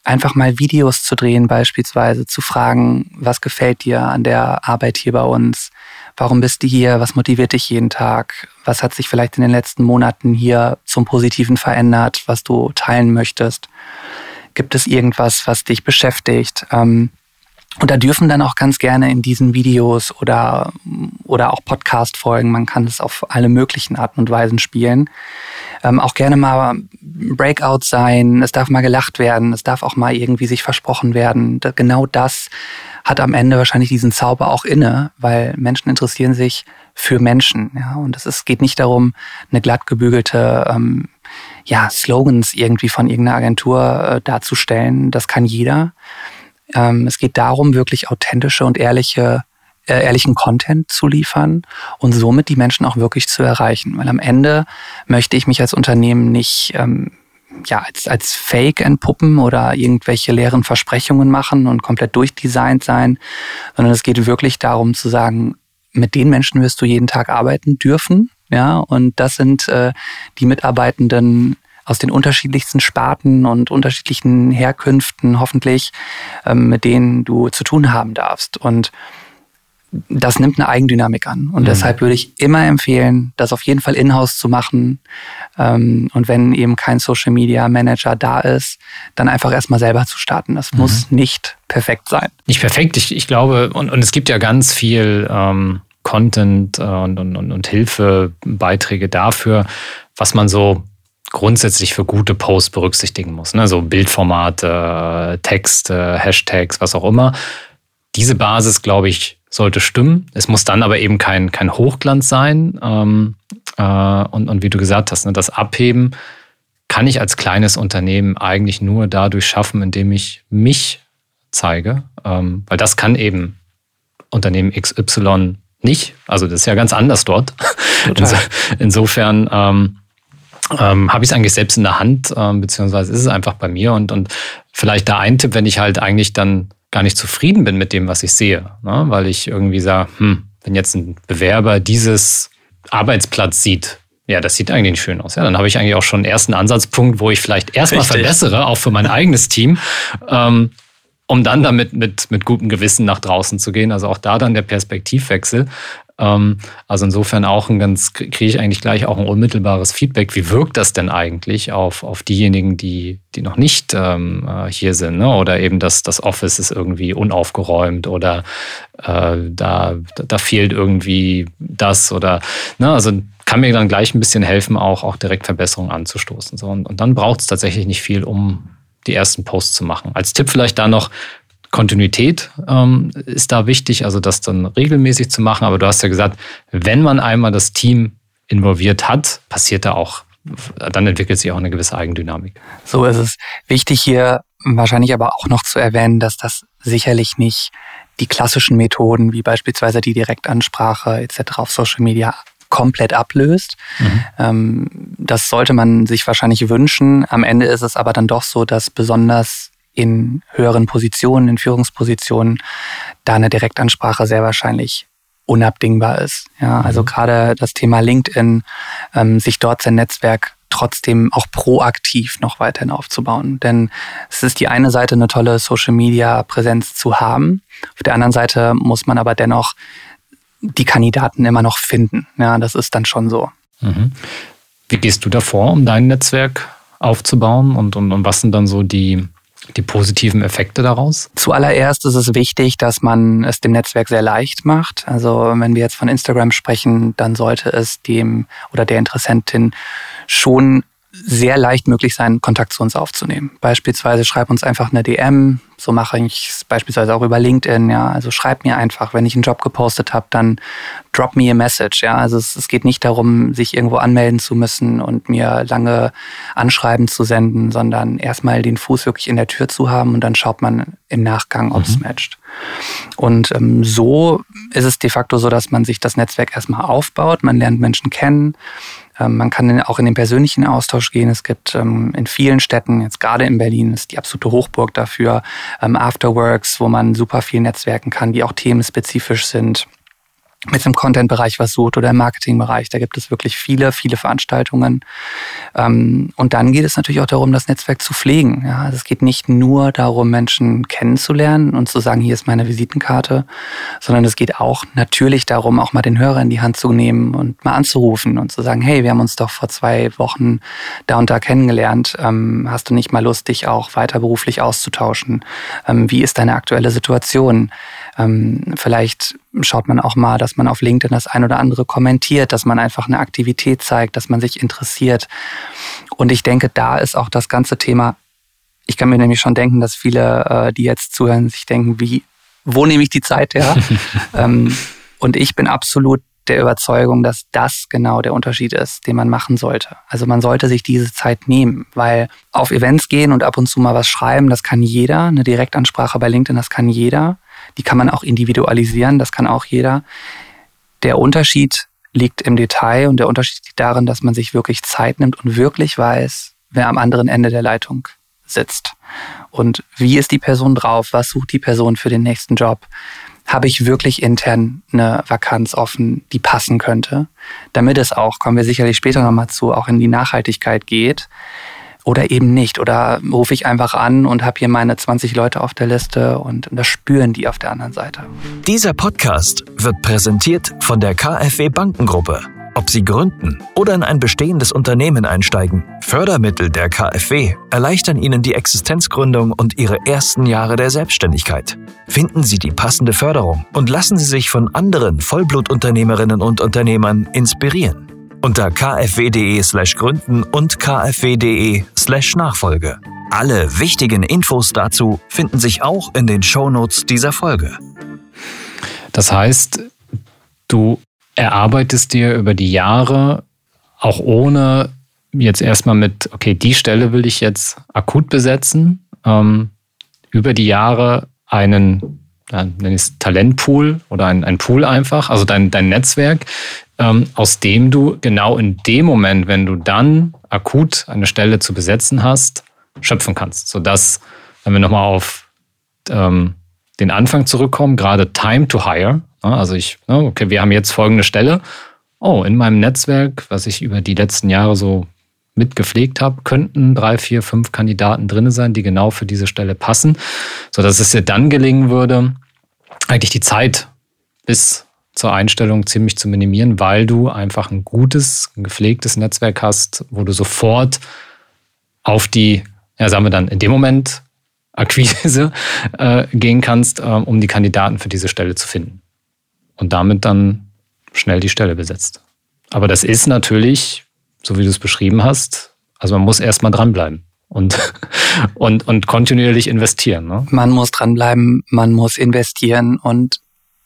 einfach mal Videos zu drehen, beispielsweise zu fragen, was gefällt dir an der Arbeit hier bei uns? Warum bist du hier? Was motiviert dich jeden Tag? Was hat sich vielleicht in den letzten Monaten hier zum Positiven verändert, was du teilen möchtest? Gibt es irgendwas, was dich beschäftigt? Ähm, und da dürfen dann auch ganz gerne in diesen Videos oder, oder auch Podcast-Folgen, man kann es auf alle möglichen Arten und Weisen spielen, ähm, auch gerne mal Breakout sein, es darf mal gelacht werden, es darf auch mal irgendwie sich versprochen werden. Genau das hat am Ende wahrscheinlich diesen Zauber auch inne, weil Menschen interessieren sich für Menschen. Ja? Und es ist, geht nicht darum, eine glatt gebügelte ähm, ja, Slogans irgendwie von irgendeiner Agentur äh, darzustellen. Das kann jeder. Ähm, es geht darum, wirklich authentische und ehrliche äh, ehrlichen Content zu liefern und somit die Menschen auch wirklich zu erreichen. Weil am Ende möchte ich mich als Unternehmen nicht ähm, ja, als, als Fake entpuppen oder irgendwelche leeren Versprechungen machen und komplett durchdesignt sein, sondern es geht wirklich darum zu sagen, mit den Menschen wirst du jeden Tag arbeiten dürfen. Ja, und das sind äh, die Mitarbeitenden aus den unterschiedlichsten Sparten und unterschiedlichen Herkünften hoffentlich, ähm, mit denen du zu tun haben darfst. Und das nimmt eine Eigendynamik an. Und mhm. deshalb würde ich immer empfehlen, das auf jeden Fall in-house zu machen. Ähm, und wenn eben kein Social Media Manager da ist, dann einfach erstmal selber zu starten. Das mhm. muss nicht perfekt sein. Nicht perfekt. Ich, ich glaube, und, und es gibt ja ganz viel ähm, Content äh, und, und, und Hilfebeiträge dafür, was man so grundsätzlich für gute Posts berücksichtigen muss. Ne? So Bildformate, Texte, Hashtags, was auch immer. Diese Basis, glaube ich, sollte stimmen. Es muss dann aber eben kein, kein Hochglanz sein. Ähm, äh, und, und wie du gesagt hast, ne, das Abheben kann ich als kleines Unternehmen eigentlich nur dadurch schaffen, indem ich mich zeige. Ähm, weil das kann eben Unternehmen XY nicht. Also das ist ja ganz anders dort. Total. Insofern ähm, ähm, habe ich es eigentlich selbst in der Hand, ähm, beziehungsweise ist es einfach bei mir. Und, und vielleicht da ein Tipp, wenn ich halt eigentlich dann gar nicht zufrieden bin mit dem, was ich sehe, ne? weil ich irgendwie sage, hm, wenn jetzt ein Bewerber dieses Arbeitsplatz sieht, ja, das sieht eigentlich schön aus. Ja, dann habe ich eigentlich auch schon einen ersten Ansatzpunkt, wo ich vielleicht erstmal verbessere, auch für mein eigenes Team. Ähm, um dann damit mit, mit gutem Gewissen nach draußen zu gehen. Also auch da dann der Perspektivwechsel. Ähm, also insofern auch ein ganz, kriege ich eigentlich gleich auch ein unmittelbares Feedback. Wie wirkt das denn eigentlich auf, auf diejenigen, die, die noch nicht ähm, äh, hier sind? Ne? Oder eben das, das Office ist irgendwie unaufgeräumt oder äh, da, da fehlt irgendwie das oder, ne? also kann mir dann gleich ein bisschen helfen, auch, auch direkt Verbesserungen anzustoßen. So, und, und dann braucht es tatsächlich nicht viel, um die ersten Posts zu machen. Als Tipp vielleicht da noch, Kontinuität ähm, ist da wichtig, also das dann regelmäßig zu machen. Aber du hast ja gesagt, wenn man einmal das Team involviert hat, passiert da auch, dann entwickelt sich auch eine gewisse Eigendynamik. So ist es. Wichtig hier wahrscheinlich aber auch noch zu erwähnen, dass das sicherlich nicht die klassischen Methoden wie beispielsweise die Direktansprache etc. auf Social Media komplett ablöst. Mhm. Ähm, das sollte man sich wahrscheinlich wünschen. Am Ende ist es aber dann doch so, dass besonders in höheren Positionen, in Führungspositionen, da eine Direktansprache sehr wahrscheinlich unabdingbar ist. Ja, also mhm. gerade das Thema LinkedIn, ähm, sich dort sein Netzwerk trotzdem auch proaktiv noch weiterhin aufzubauen. Denn es ist die eine Seite, eine tolle Social-Media-Präsenz zu haben. Auf der anderen Seite muss man aber dennoch die Kandidaten immer noch finden. Ja, das ist dann schon so. Mhm. Wie gehst du davor, um dein Netzwerk aufzubauen und, und, und was sind dann so die, die positiven Effekte daraus? Zuallererst ist es wichtig, dass man es dem Netzwerk sehr leicht macht. Also wenn wir jetzt von Instagram sprechen, dann sollte es dem oder der Interessentin schon sehr leicht möglich sein, Kontakt zu uns aufzunehmen. Beispielsweise schreib uns einfach eine DM, so mache ich es beispielsweise auch über LinkedIn, ja. Also schreib mir einfach, wenn ich einen Job gepostet habe, dann drop me a message, ja. Also es, es, geht nicht darum, sich irgendwo anmelden zu müssen und mir lange Anschreiben zu senden, sondern erstmal den Fuß wirklich in der Tür zu haben und dann schaut man im Nachgang, ob es mhm. matcht. Und ähm, so ist es de facto so, dass man sich das Netzwerk erstmal aufbaut, man lernt Menschen kennen, man kann auch in den persönlichen Austausch gehen. Es gibt ähm, in vielen Städten, jetzt gerade in Berlin, ist die absolute Hochburg dafür, ähm, Afterworks, wo man super viel netzwerken kann, die auch themenspezifisch sind mit dem Content-Bereich was sucht oder im Marketing-Bereich. Da gibt es wirklich viele, viele Veranstaltungen. Ähm, und dann geht es natürlich auch darum, das Netzwerk zu pflegen. Ja, also es geht nicht nur darum, Menschen kennenzulernen und zu sagen, hier ist meine Visitenkarte, sondern es geht auch natürlich darum, auch mal den Hörer in die Hand zu nehmen und mal anzurufen und zu sagen, hey, wir haben uns doch vor zwei Wochen da und da kennengelernt. Ähm, hast du nicht mal Lust, dich auch weiter beruflich auszutauschen? Ähm, wie ist deine aktuelle Situation? Vielleicht schaut man auch mal, dass man auf LinkedIn das ein oder andere kommentiert, dass man einfach eine Aktivität zeigt, dass man sich interessiert. Und ich denke, da ist auch das ganze Thema, ich kann mir nämlich schon denken, dass viele, äh, die jetzt zuhören, sich denken, wie, wo nehme ich die Zeit her? ähm, und ich bin absolut der Überzeugung, dass das genau der Unterschied ist, den man machen sollte. Also man sollte sich diese Zeit nehmen, weil auf Events gehen und ab und zu mal was schreiben, das kann jeder. Eine Direktansprache bei LinkedIn, das kann jeder. Die kann man auch individualisieren, das kann auch jeder. Der Unterschied liegt im Detail und der Unterschied liegt darin, dass man sich wirklich Zeit nimmt und wirklich weiß, wer am anderen Ende der Leitung sitzt. Und wie ist die Person drauf? Was sucht die Person für den nächsten Job? Habe ich wirklich intern eine Vakanz offen, die passen könnte? Damit es auch, kommen wir sicherlich später nochmal zu, auch in die Nachhaltigkeit geht, oder eben nicht. Oder rufe ich einfach an und habe hier meine 20 Leute auf der Liste und das spüren die auf der anderen Seite. Dieser Podcast wird präsentiert von der KfW Bankengruppe. Ob Sie gründen oder in ein bestehendes Unternehmen einsteigen, Fördermittel der KfW erleichtern Ihnen die Existenzgründung und Ihre ersten Jahre der Selbstständigkeit. Finden Sie die passende Förderung und lassen Sie sich von anderen Vollblutunternehmerinnen und Unternehmern inspirieren unter kfw.de slash gründen und kfw.de slash Nachfolge. Alle wichtigen Infos dazu finden sich auch in den Shownotes dieser Folge. Das heißt, du erarbeitest dir über die Jahre auch ohne jetzt erstmal mit, okay, die Stelle will ich jetzt akut besetzen, ähm, über die Jahre einen ja, nenne ich es Talentpool oder ein, ein Pool einfach, also dein, dein Netzwerk, ähm, aus dem du genau in dem Moment, wenn du dann akut eine Stelle zu besetzen hast, schöpfen kannst. Sodass, wenn wir nochmal auf ähm, den Anfang zurückkommen, gerade Time to Hire, ne, also ich, ne, okay, wir haben jetzt folgende Stelle oh, in meinem Netzwerk, was ich über die letzten Jahre so mitgepflegt habe, könnten drei, vier, fünf Kandidaten drin sein, die genau für diese Stelle passen, sodass es dir dann gelingen würde, eigentlich die Zeit bis zur Einstellung ziemlich zu minimieren, weil du einfach ein gutes, ein gepflegtes Netzwerk hast, wo du sofort auf die, ja, sagen wir dann in dem Moment Akquise äh, gehen kannst, äh, um die Kandidaten für diese Stelle zu finden. Und damit dann schnell die Stelle besetzt. Aber das ist natürlich so wie du es beschrieben hast. Also man muss erstmal dranbleiben und, und, und kontinuierlich investieren. Ne? Man muss dranbleiben, man muss investieren und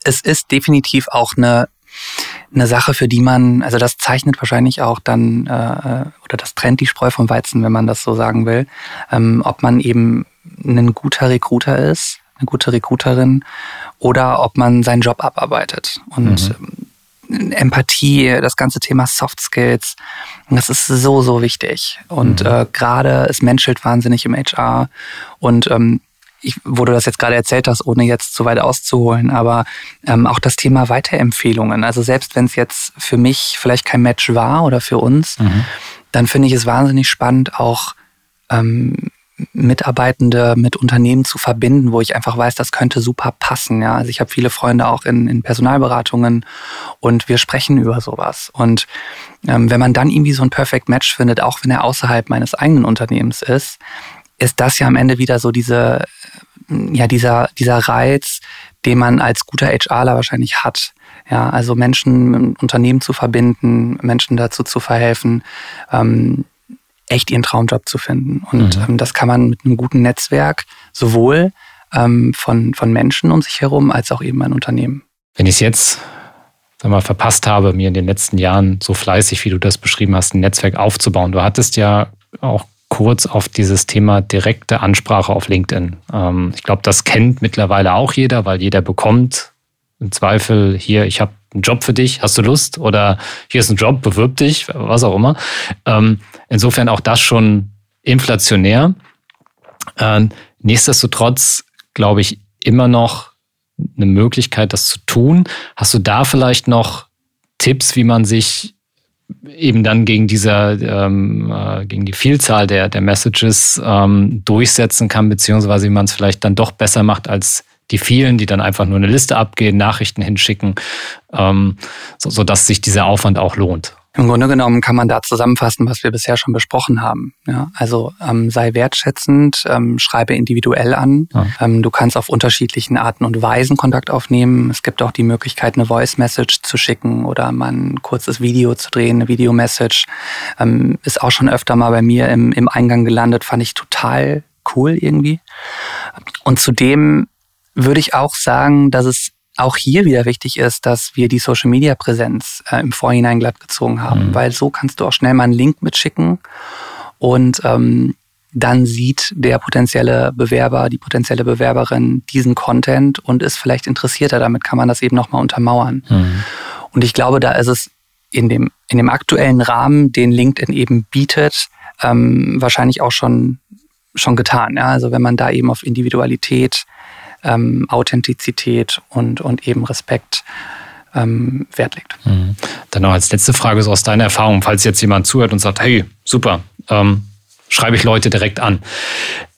es ist definitiv auch eine, eine Sache, für die man, also das zeichnet wahrscheinlich auch dann, äh, oder das trennt die Spreu vom Weizen, wenn man das so sagen will, ähm, ob man eben ein guter Recruiter ist, eine gute Recruiterin oder ob man seinen Job abarbeitet. Und mhm. Empathie, das ganze Thema Soft Skills, das ist so, so wichtig. Und mhm. äh, gerade es menschelt wahnsinnig im HR. Und ähm, ich, wo du das jetzt gerade erzählt hast, ohne jetzt zu weit auszuholen, aber ähm, auch das Thema Weiterempfehlungen. Also selbst wenn es jetzt für mich vielleicht kein Match war oder für uns, mhm. dann finde ich es wahnsinnig spannend, auch ähm, Mitarbeitende mit Unternehmen zu verbinden, wo ich einfach weiß, das könnte super passen. Ja, also ich habe viele Freunde auch in, in Personalberatungen und wir sprechen über sowas. Und ähm, wenn man dann irgendwie so ein Perfect Match findet, auch wenn er außerhalb meines eigenen Unternehmens ist, ist das ja am Ende wieder so diese, ja, dieser, dieser Reiz, den man als guter HRler wahrscheinlich hat. Ja, also Menschen mit Unternehmen zu verbinden, Menschen dazu zu verhelfen, ähm, echt ihren Traumjob zu finden. Und mhm. ähm, das kann man mit einem guten Netzwerk sowohl ähm, von, von Menschen um sich herum als auch eben ein Unternehmen. Wenn ich es jetzt sag mal, verpasst habe, mir in den letzten Jahren so fleißig, wie du das beschrieben hast, ein Netzwerk aufzubauen. Du hattest ja auch kurz auf dieses Thema direkte Ansprache auf LinkedIn. Ähm, ich glaube, das kennt mittlerweile auch jeder, weil jeder bekommt im Zweifel hier, ich habe einen Job für dich, hast du Lust? Oder hier ist ein Job, bewirb dich, was auch immer. Ähm, insofern auch das schon inflationär. Ähm, nichtsdestotrotz glaube ich immer noch eine Möglichkeit, das zu tun. Hast du da vielleicht noch Tipps, wie man sich eben dann gegen dieser, ähm, äh, gegen die Vielzahl der, der Messages ähm, durchsetzen kann, beziehungsweise wie man es vielleicht dann doch besser macht als die vielen, die dann einfach nur eine Liste abgehen, Nachrichten hinschicken, ähm, so, sodass sich dieser Aufwand auch lohnt. Im Grunde genommen kann man da zusammenfassen, was wir bisher schon besprochen haben. Ja, also ähm, sei wertschätzend, ähm, schreibe individuell an. Ja. Ähm, du kannst auf unterschiedlichen Arten und Weisen Kontakt aufnehmen. Es gibt auch die Möglichkeit, eine Voice Message zu schicken oder mal ein kurzes Video zu drehen, eine Video Message. Ähm, ist auch schon öfter mal bei mir im, im Eingang gelandet, fand ich total cool irgendwie. Und zudem würde ich auch sagen, dass es auch hier wieder wichtig ist, dass wir die Social Media Präsenz äh, im Vorhinein glatt gezogen haben, mhm. weil so kannst du auch schnell mal einen Link mitschicken und ähm, dann sieht der potenzielle Bewerber, die potenzielle Bewerberin diesen Content und ist vielleicht interessierter. Damit kann man das eben nochmal untermauern. Mhm. Und ich glaube, da ist es in dem, in dem aktuellen Rahmen, den LinkedIn eben bietet, ähm, wahrscheinlich auch schon, schon getan. Ja? Also wenn man da eben auf Individualität ähm, Authentizität und, und eben Respekt ähm, Wert legt. Mhm. Dann noch als letzte Frage so aus deiner Erfahrung, falls jetzt jemand zuhört und sagt, hey, super, ähm, schreibe ich Leute direkt an.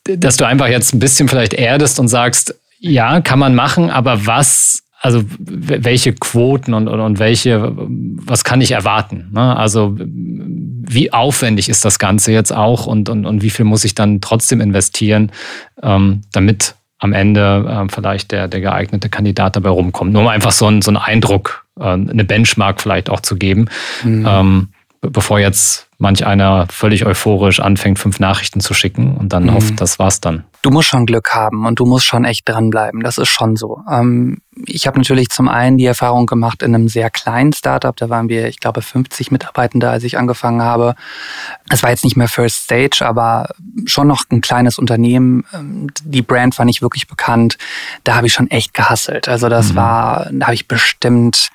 Dass du einfach jetzt ein bisschen vielleicht erdest und sagst, ja, kann man machen, aber was, also welche Quoten und, und, und welche, was kann ich erwarten? Ne? Also wie aufwendig ist das Ganze jetzt auch und, und, und wie viel muss ich dann trotzdem investieren, ähm, damit am Ende äh, vielleicht der, der geeignete Kandidat dabei rumkommt. Nur um einfach so, ein, so einen Eindruck, äh, eine Benchmark vielleicht auch zu geben, mhm. ähm, bevor jetzt manch einer völlig euphorisch anfängt, fünf Nachrichten zu schicken und dann mhm. hofft, das war's dann. Du musst schon Glück haben und du musst schon echt dranbleiben. Das ist schon so. Ähm, ich habe natürlich zum einen die Erfahrung gemacht in einem sehr kleinen Startup. Da waren wir, ich glaube, 50 Mitarbeitende, als ich angefangen habe. Es war jetzt nicht mehr First Stage, aber schon noch ein kleines Unternehmen. Ähm, die Brand war nicht wirklich bekannt. Da habe ich schon echt gehasselt. Also das mhm. war, da habe ich bestimmt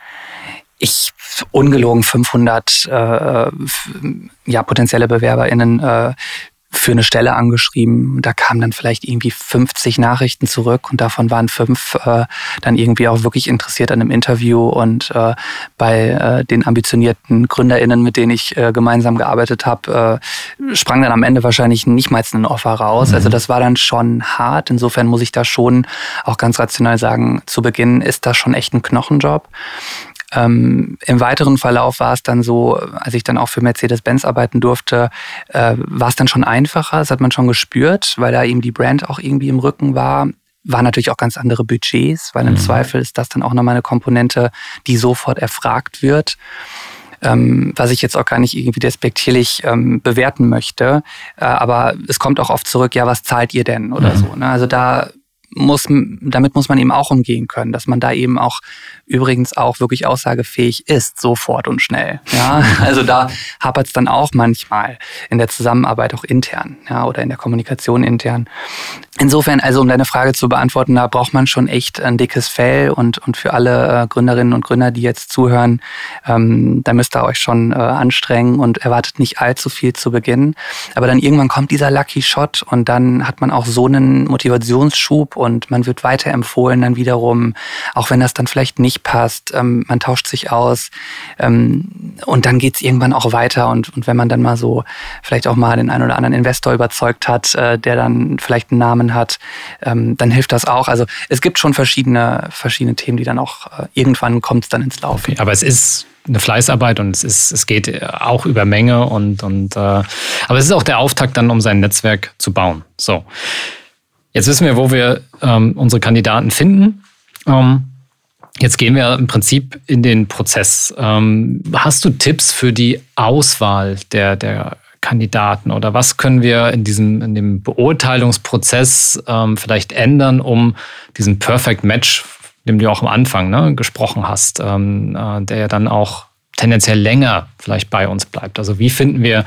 ich ungelogen 500 äh, ja, potenzielle BewerberInnen äh, für eine Stelle angeschrieben. Da kamen dann vielleicht irgendwie 50 Nachrichten zurück und davon waren fünf äh, dann irgendwie auch wirklich interessiert an einem Interview. Und äh, bei äh, den ambitionierten GründerInnen, mit denen ich äh, gemeinsam gearbeitet habe, äh, sprang dann am Ende wahrscheinlich nicht mal ein Offer raus. Mhm. Also das war dann schon hart. Insofern muss ich da schon auch ganz rational sagen, zu Beginn ist das schon echt ein Knochenjob. Ähm, Im weiteren Verlauf war es dann so, als ich dann auch für Mercedes-Benz arbeiten durfte, äh, war es dann schon einfacher. Das hat man schon gespürt, weil da eben die Brand auch irgendwie im Rücken war. War natürlich auch ganz andere Budgets, weil im mhm. Zweifel ist das dann auch nochmal eine Komponente, die sofort erfragt wird. Ähm, was ich jetzt auch gar nicht irgendwie despektierlich ähm, bewerten möchte. Äh, aber es kommt auch oft zurück, ja, was zahlt ihr denn oder mhm. so. Ne? Also da muss, damit muss man eben auch umgehen können, dass man da eben auch übrigens auch wirklich aussagefähig ist, sofort und schnell. Ja, also da hapert es dann auch manchmal in der Zusammenarbeit auch intern, ja, oder in der Kommunikation intern. Insofern, also um deine Frage zu beantworten, da braucht man schon echt ein dickes Fell und, und für alle äh, Gründerinnen und Gründer, die jetzt zuhören, ähm, da müsst ihr euch schon äh, anstrengen und erwartet nicht allzu viel zu Beginn. Aber dann irgendwann kommt dieser Lucky Shot und dann hat man auch so einen Motivationsschub und man wird weiterempfohlen dann wiederum, auch wenn das dann vielleicht nicht passt, ähm, man tauscht sich aus ähm, und dann geht's irgendwann auch weiter und, und wenn man dann mal so vielleicht auch mal den einen oder anderen Investor überzeugt hat, äh, der dann vielleicht einen Namen Namen hat, ähm, dann hilft das auch. Also es gibt schon verschiedene, verschiedene Themen, die dann auch äh, irgendwann kommt es dann ins Laufen. Okay, aber es ist eine Fleißarbeit und es ist, es geht äh, auch über Menge und, und äh, aber es ist auch der Auftakt dann, um sein Netzwerk zu bauen. So. Jetzt wissen wir, wo wir ähm, unsere Kandidaten finden. Ähm, Jetzt gehen wir im Prinzip in den Prozess. Ähm, hast du Tipps für die Auswahl der, der Kandidaten oder was können wir in diesem in dem Beurteilungsprozess ähm, vielleicht ändern, um diesen Perfect Match, dem du auch am Anfang ne, gesprochen hast, ähm, äh, der ja dann auch tendenziell länger vielleicht bei uns bleibt. Also wie finden wir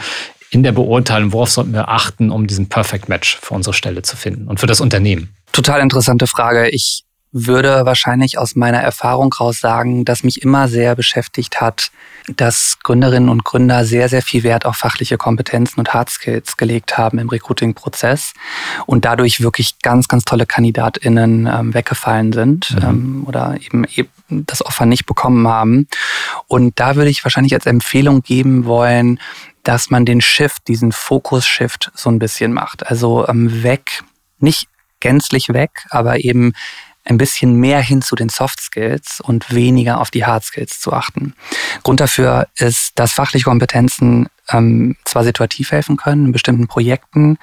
in der Beurteilung, worauf sollten wir achten, um diesen Perfect Match für unsere Stelle zu finden und für das Unternehmen? Total interessante Frage. Ich würde wahrscheinlich aus meiner Erfahrung raus sagen, dass mich immer sehr beschäftigt hat, dass Gründerinnen und Gründer sehr, sehr viel Wert auf fachliche Kompetenzen und Hard Skills gelegt haben im Recruiting-Prozess und dadurch wirklich ganz, ganz tolle KandidatInnen ähm, weggefallen sind mhm. ähm, oder eben, eben das Offer nicht bekommen haben. Und da würde ich wahrscheinlich als Empfehlung geben wollen, dass man den Shift, diesen Fokus-Shift so ein bisschen macht. Also ähm, weg, nicht gänzlich weg, aber eben ein bisschen mehr hin zu den Soft Skills und weniger auf die Hard Skills zu achten. Grund dafür ist, dass fachliche Kompetenzen ähm, zwar situativ helfen können in bestimmten Projekten,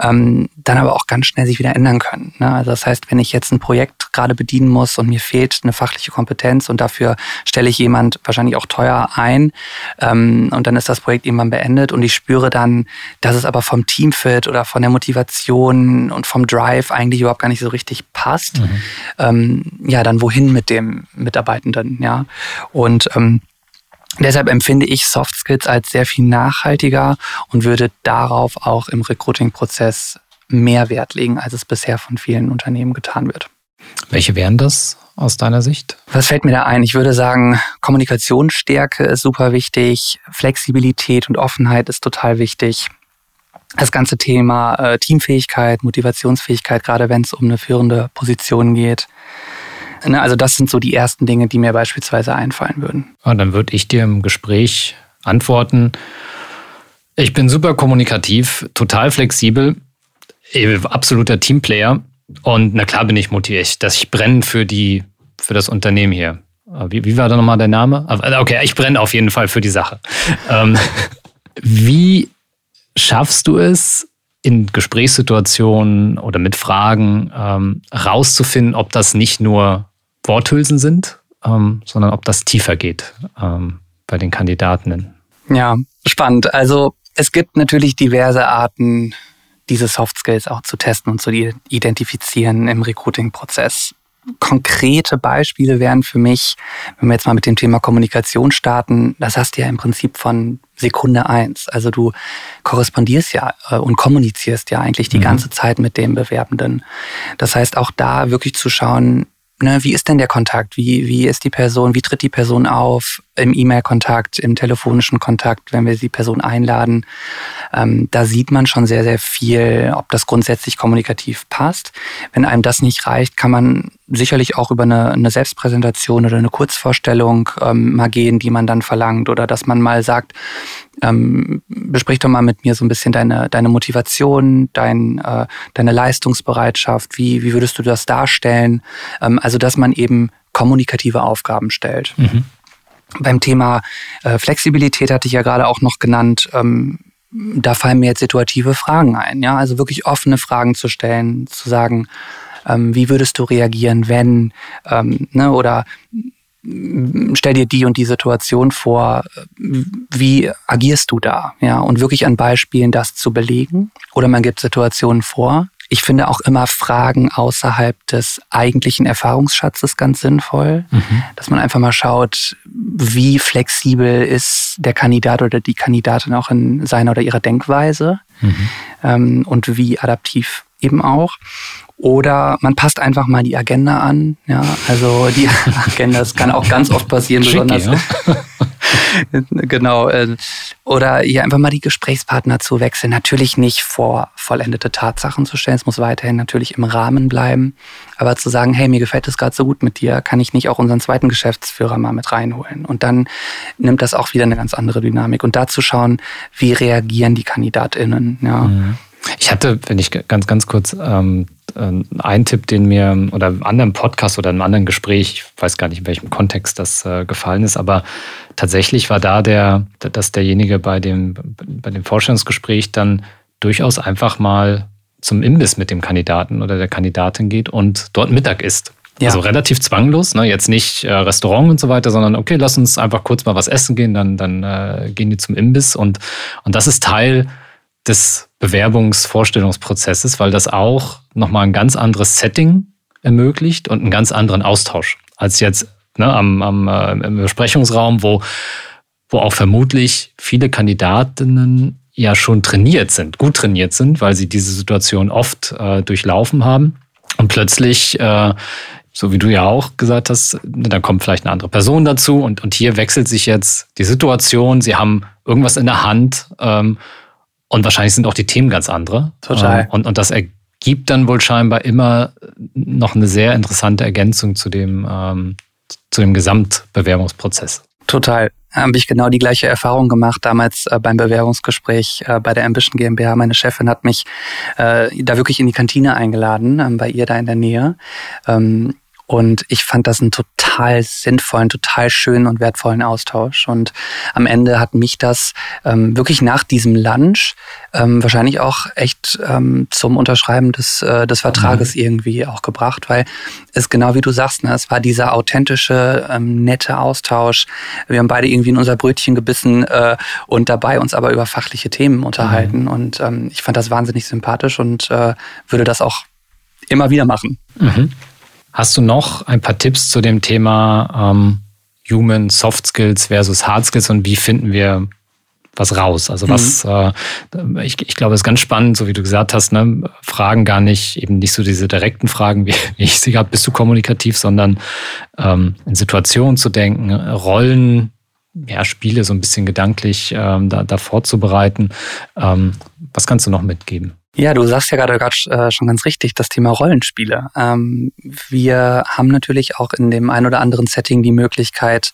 ähm, dann aber auch ganz schnell sich wieder ändern können. Ne? Also das heißt, wenn ich jetzt ein Projekt gerade bedienen muss und mir fehlt eine fachliche Kompetenz und dafür stelle ich jemand wahrscheinlich auch teuer ein ähm, und dann ist das Projekt irgendwann beendet und ich spüre dann, dass es aber vom Teamfit oder von der Motivation und vom Drive eigentlich überhaupt gar nicht so richtig passt. Mhm. Ähm, ja, dann wohin mit dem Mitarbeitenden, ja. Und ähm, Deshalb empfinde ich Soft Skills als sehr viel nachhaltiger und würde darauf auch im Recruiting-Prozess mehr Wert legen, als es bisher von vielen Unternehmen getan wird. Welche wären das aus deiner Sicht? Was fällt mir da ein? Ich würde sagen, Kommunikationsstärke ist super wichtig, Flexibilität und Offenheit ist total wichtig. Das ganze Thema äh, Teamfähigkeit, Motivationsfähigkeit, gerade wenn es um eine führende Position geht. Ne, also das sind so die ersten Dinge, die mir beispielsweise einfallen würden. Und dann würde ich dir im Gespräch antworten. Ich bin super kommunikativ, total flexibel, absoluter Teamplayer und na klar bin ich motiviert, dass ich brenne für die für das Unternehmen hier. Wie, wie war da nochmal der Name? Ah, okay, ich brenne auf jeden Fall für die Sache. Ähm, wie schaffst du es, in Gesprächssituationen oder mit Fragen ähm, rauszufinden, ob das nicht nur Worthülsen sind, ähm, sondern ob das tiefer geht ähm, bei den Kandidatinnen. Ja, spannend. Also es gibt natürlich diverse Arten, diese Soft Skills auch zu testen und zu identifizieren im Recruiting-Prozess konkrete Beispiele wären für mich, wenn wir jetzt mal mit dem Thema Kommunikation starten, das hast du ja im Prinzip von Sekunde eins. Also du korrespondierst ja äh, und kommunizierst ja eigentlich die mhm. ganze Zeit mit dem Bewerbenden. Das heißt, auch da wirklich zu schauen, ne, wie ist denn der Kontakt? Wie, wie ist die Person? Wie tritt die Person auf? Im E-Mail-Kontakt, im telefonischen Kontakt, wenn wir die Person einladen. Ähm, da sieht man schon sehr, sehr viel, ob das grundsätzlich kommunikativ passt. Wenn einem das nicht reicht, kann man sicherlich auch über eine, eine Selbstpräsentation oder eine Kurzvorstellung ähm, mal gehen, die man dann verlangt. Oder dass man mal sagt, ähm, besprich doch mal mit mir so ein bisschen deine, deine Motivation, dein, äh, deine Leistungsbereitschaft, wie, wie würdest du das darstellen? Ähm, also dass man eben kommunikative Aufgaben stellt. Mhm. Beim Thema äh, Flexibilität hatte ich ja gerade auch noch genannt, ähm, da fallen mir jetzt situative Fragen ein. Ja? Also wirklich offene Fragen zu stellen, zu sagen, ähm, wie würdest du reagieren, wenn, ähm, ne? oder stell dir die und die Situation vor, wie agierst du da? Ja, und wirklich an Beispielen das zu belegen. Oder man gibt Situationen vor, ich finde auch immer Fragen außerhalb des eigentlichen Erfahrungsschatzes ganz sinnvoll, mhm. dass man einfach mal schaut, wie flexibel ist der Kandidat oder die Kandidatin auch in seiner oder ihrer Denkweise mhm. ähm, und wie adaptiv eben auch. Oder man passt einfach mal die Agenda an. Ja, also die Agenda, das kann auch ganz oft passieren, besonders. Ja? genau. Äh, oder hier einfach mal die Gesprächspartner zu wechseln. Natürlich nicht vor vollendete Tatsachen zu stellen. Es muss weiterhin natürlich im Rahmen bleiben. Aber zu sagen, hey, mir gefällt es gerade so gut mit dir, kann ich nicht auch unseren zweiten Geschäftsführer mal mit reinholen? Und dann nimmt das auch wieder eine ganz andere Dynamik. Und da zu schauen, wie reagieren die KandidatInnen. Ja. Mhm. Ich hatte, wenn ich ganz, ganz kurz ähm, äh, ein Tipp, den mir oder einem anderen Podcast oder einem anderen Gespräch, ich weiß gar nicht, in welchem Kontext das äh, gefallen ist, aber tatsächlich war da der, dass derjenige bei dem, bei dem Vorstellungsgespräch dann durchaus einfach mal zum Imbiss mit dem Kandidaten oder der Kandidatin geht und dort Mittag isst. Ja. Also relativ zwanglos, ne? jetzt nicht äh, Restaurant und so weiter, sondern okay, lass uns einfach kurz mal was essen gehen, dann, dann äh, gehen die zum Imbiss und, und das ist Teil des Bewerbungsvorstellungsprozesses, weil das auch nochmal ein ganz anderes Setting ermöglicht und einen ganz anderen Austausch als jetzt ne, am, am äh, im Besprechungsraum, wo, wo auch vermutlich viele Kandidatinnen ja schon trainiert sind, gut trainiert sind, weil sie diese Situation oft äh, durchlaufen haben. Und plötzlich, äh, so wie du ja auch gesagt hast, dann kommt vielleicht eine andere Person dazu und, und hier wechselt sich jetzt die Situation. Sie haben irgendwas in der Hand ähm, und wahrscheinlich sind auch die Themen ganz andere. Total. Ähm, und, und das ergibt dann wohl scheinbar immer noch eine sehr interessante Ergänzung zu dem, ähm, zu dem Gesamtbewerbungsprozess. Total. Habe ich genau die gleiche Erfahrung gemacht damals äh, beim Bewerbungsgespräch äh, bei der Ambition GmbH. Meine Chefin hat mich äh, da wirklich in die Kantine eingeladen, ähm, bei ihr da in der Nähe. Ähm, und ich fand das einen total sinnvollen, total schönen und wertvollen Austausch. Und am Ende hat mich das ähm, wirklich nach diesem Lunch ähm, wahrscheinlich auch echt ähm, zum Unterschreiben des, äh, des Vertrages mhm. irgendwie auch gebracht, weil es genau wie du sagst, ne, es war dieser authentische, ähm, nette Austausch. Wir haben beide irgendwie in unser Brötchen gebissen äh, und dabei uns aber über fachliche Themen unterhalten. Mhm. Und ähm, ich fand das wahnsinnig sympathisch und äh, würde das auch immer wieder machen. Mhm. Hast du noch ein paar Tipps zu dem Thema ähm, Human Soft Skills versus Hard Skills und wie finden wir was raus? Also was, mhm. äh, ich, ich glaube, es ist ganz spannend, so wie du gesagt hast, ne, Fragen gar nicht, eben nicht so diese direkten Fragen, wie, wie ich sie habe, bist du kommunikativ, sondern ähm, in Situationen zu denken, Rollen, ja, Spiele so ein bisschen gedanklich ähm, da, da vorzubereiten. Ähm, was kannst du noch mitgeben? Ja, du sagst ja gerade äh, schon ganz richtig, das Thema Rollenspiele. Ähm, wir haben natürlich auch in dem ein oder anderen Setting die Möglichkeit,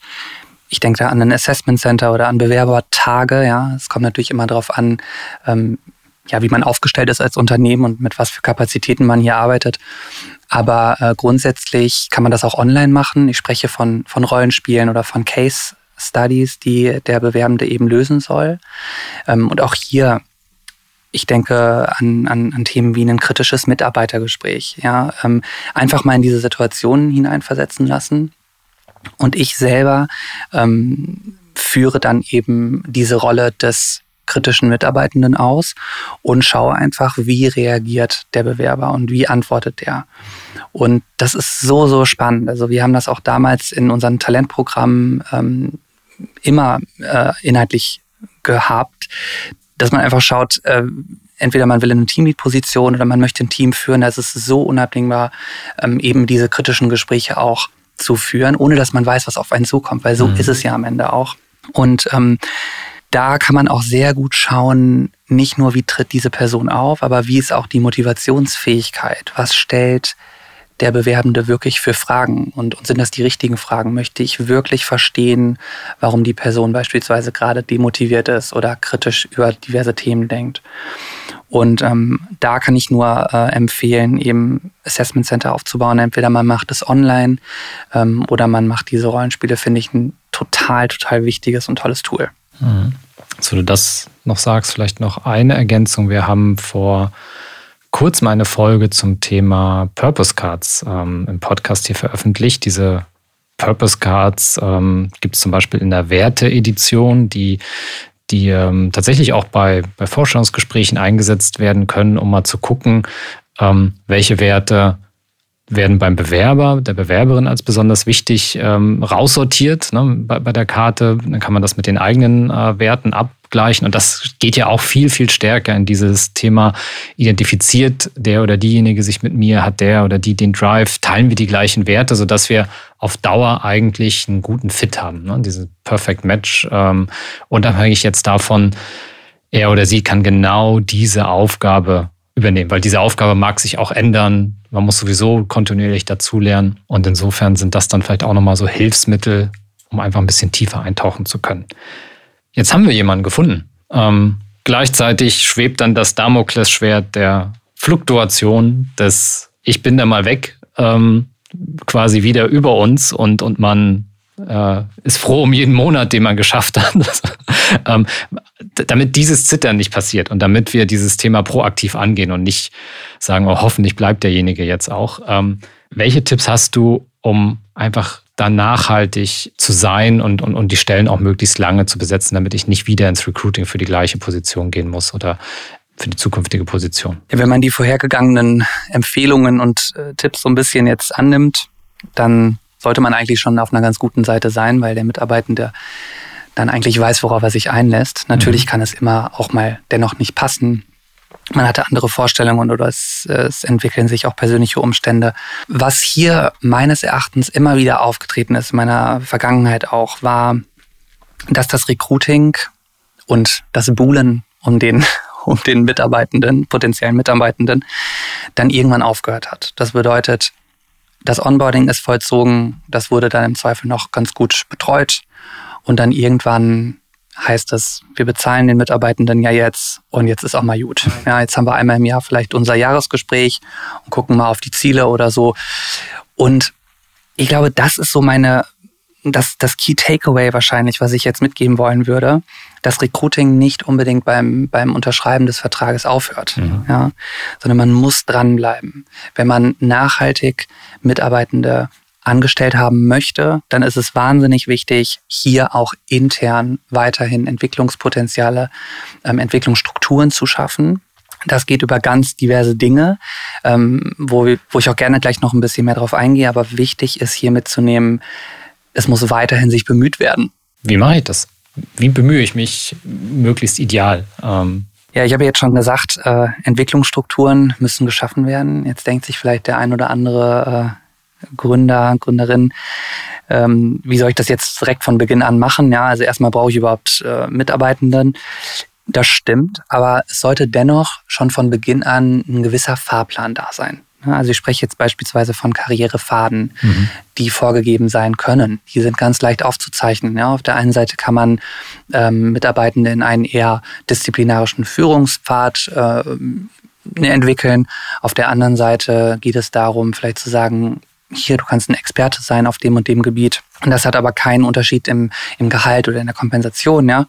ich denke da an ein Assessment Center oder an Bewerbertage, ja. Es kommt natürlich immer darauf an, ähm, ja, wie man aufgestellt ist als Unternehmen und mit was für Kapazitäten man hier arbeitet. Aber äh, grundsätzlich kann man das auch online machen. Ich spreche von, von Rollenspielen oder von Case Studies, die der Bewerbende eben lösen soll. Ähm, und auch hier ich denke an, an, an Themen wie ein kritisches Mitarbeitergespräch. Ja, ähm, einfach mal in diese Situationen hineinversetzen lassen. Und ich selber ähm, führe dann eben diese Rolle des kritischen Mitarbeitenden aus und schaue einfach, wie reagiert der Bewerber und wie antwortet der. Und das ist so, so spannend. Also wir haben das auch damals in unseren Talentprogrammen ähm, immer äh, inhaltlich gehabt, dass man einfach schaut, äh, entweder man will in eine Teamlead-Position oder man möchte ein Team führen. Da ist so unabdingbar, ähm, eben diese kritischen Gespräche auch zu führen, ohne dass man weiß, was auf einen zukommt, weil so mhm. ist es ja am Ende auch. Und ähm, da kann man auch sehr gut schauen, nicht nur wie tritt diese Person auf, aber wie ist auch die Motivationsfähigkeit? Was stellt der Bewerbende wirklich für Fragen? Und, und sind das die richtigen Fragen? Möchte ich wirklich verstehen, warum die Person beispielsweise gerade demotiviert ist oder kritisch über diverse Themen denkt? Und ähm, da kann ich nur äh, empfehlen, eben Assessment Center aufzubauen. Entweder man macht es online ähm, oder man macht diese Rollenspiele, finde ich ein total, total wichtiges und tolles Tool. Mhm. So du das noch sagst, vielleicht noch eine Ergänzung. Wir haben vor kurz mal eine Folge zum Thema Purpose Cards ähm, im Podcast hier veröffentlicht. Diese Purpose Cards ähm, gibt es zum Beispiel in der Werte-Edition, die, die ähm, tatsächlich auch bei, bei Forschungsgesprächen eingesetzt werden können, um mal zu gucken, ähm, welche Werte werden beim Bewerber, der Bewerberin als besonders wichtig ähm, raussortiert ne, bei, bei, der Karte. Dann kann man das mit den eigenen äh, Werten abgleichen. Und das geht ja auch viel, viel stärker in dieses Thema, identifiziert der oder diejenige sich mit mir, hat der oder die den Drive, teilen wir die gleichen Werte, sodass wir auf Dauer eigentlich einen guten Fit haben. Ne? Dieses Perfect Match, ähm, unabhängig jetzt davon, er oder sie kann genau diese Aufgabe übernehmen, weil diese Aufgabe mag sich auch ändern. Man muss sowieso kontinuierlich dazulernen. Und insofern sind das dann vielleicht auch nochmal so Hilfsmittel, um einfach ein bisschen tiefer eintauchen zu können. Jetzt haben wir jemanden gefunden. Ähm, gleichzeitig schwebt dann das Damoklesschwert der Fluktuation des Ich bin da mal weg ähm, quasi wieder über uns und, und man äh, ist froh um jeden Monat, den man geschafft hat. ähm, damit dieses Zittern nicht passiert und damit wir dieses Thema proaktiv angehen und nicht sagen, oh, hoffentlich bleibt derjenige jetzt auch. Ähm, welche Tipps hast du, um einfach da nachhaltig zu sein und, und, und die Stellen auch möglichst lange zu besetzen, damit ich nicht wieder ins Recruiting für die gleiche Position gehen muss oder für die zukünftige Position? Ja, wenn man die vorhergegangenen Empfehlungen und äh, Tipps so ein bisschen jetzt annimmt, dann sollte man eigentlich schon auf einer ganz guten Seite sein, weil der Mitarbeitende dann eigentlich weiß, worauf er sich einlässt. Natürlich mhm. kann es immer auch mal dennoch nicht passen. Man hatte andere Vorstellungen oder es, es entwickeln sich auch persönliche Umstände. Was hier meines Erachtens immer wieder aufgetreten ist, in meiner Vergangenheit auch, war, dass das Recruiting und das Buhlen um den, um den Mitarbeitenden, potenziellen Mitarbeitenden, dann irgendwann aufgehört hat. Das bedeutet, das Onboarding ist vollzogen, das wurde dann im Zweifel noch ganz gut betreut und dann irgendwann heißt es, wir bezahlen den Mitarbeitenden ja jetzt und jetzt ist auch mal gut. Ja, jetzt haben wir einmal im Jahr vielleicht unser Jahresgespräch und gucken mal auf die Ziele oder so. Und ich glaube, das ist so meine, das, das Key Takeaway wahrscheinlich, was ich jetzt mitgeben wollen würde, dass Recruiting nicht unbedingt beim, beim Unterschreiben des Vertrages aufhört, mhm. ja, sondern man muss dranbleiben. Wenn man nachhaltig Mitarbeitende angestellt haben möchte, dann ist es wahnsinnig wichtig, hier auch intern weiterhin Entwicklungspotenziale, ähm, Entwicklungsstrukturen zu schaffen. Das geht über ganz diverse Dinge, ähm, wo, wo ich auch gerne gleich noch ein bisschen mehr drauf eingehe. Aber wichtig ist hier mitzunehmen, es muss weiterhin sich bemüht werden. Wie mache ich das? Wie bemühe ich mich möglichst ideal? Ähm ja, ich habe jetzt schon gesagt, äh, Entwicklungsstrukturen müssen geschaffen werden. Jetzt denkt sich vielleicht der ein oder andere äh, Gründer, Gründerin, ähm, wie soll ich das jetzt direkt von Beginn an machen? Ja, also erstmal brauche ich überhaupt äh, Mitarbeitenden. Das stimmt, aber es sollte dennoch schon von Beginn an ein gewisser Fahrplan da sein. Also ich spreche jetzt beispielsweise von Karrierefaden, mhm. die vorgegeben sein können. Die sind ganz leicht aufzuzeichnen. Ja, auf der einen Seite kann man ähm, Mitarbeitende in einen eher disziplinarischen Führungspfad äh, entwickeln. Auf der anderen Seite geht es darum, vielleicht zu sagen, hier, du kannst ein Experte sein auf dem und dem Gebiet. Und das hat aber keinen Unterschied im, im Gehalt oder in der Kompensation. Ja.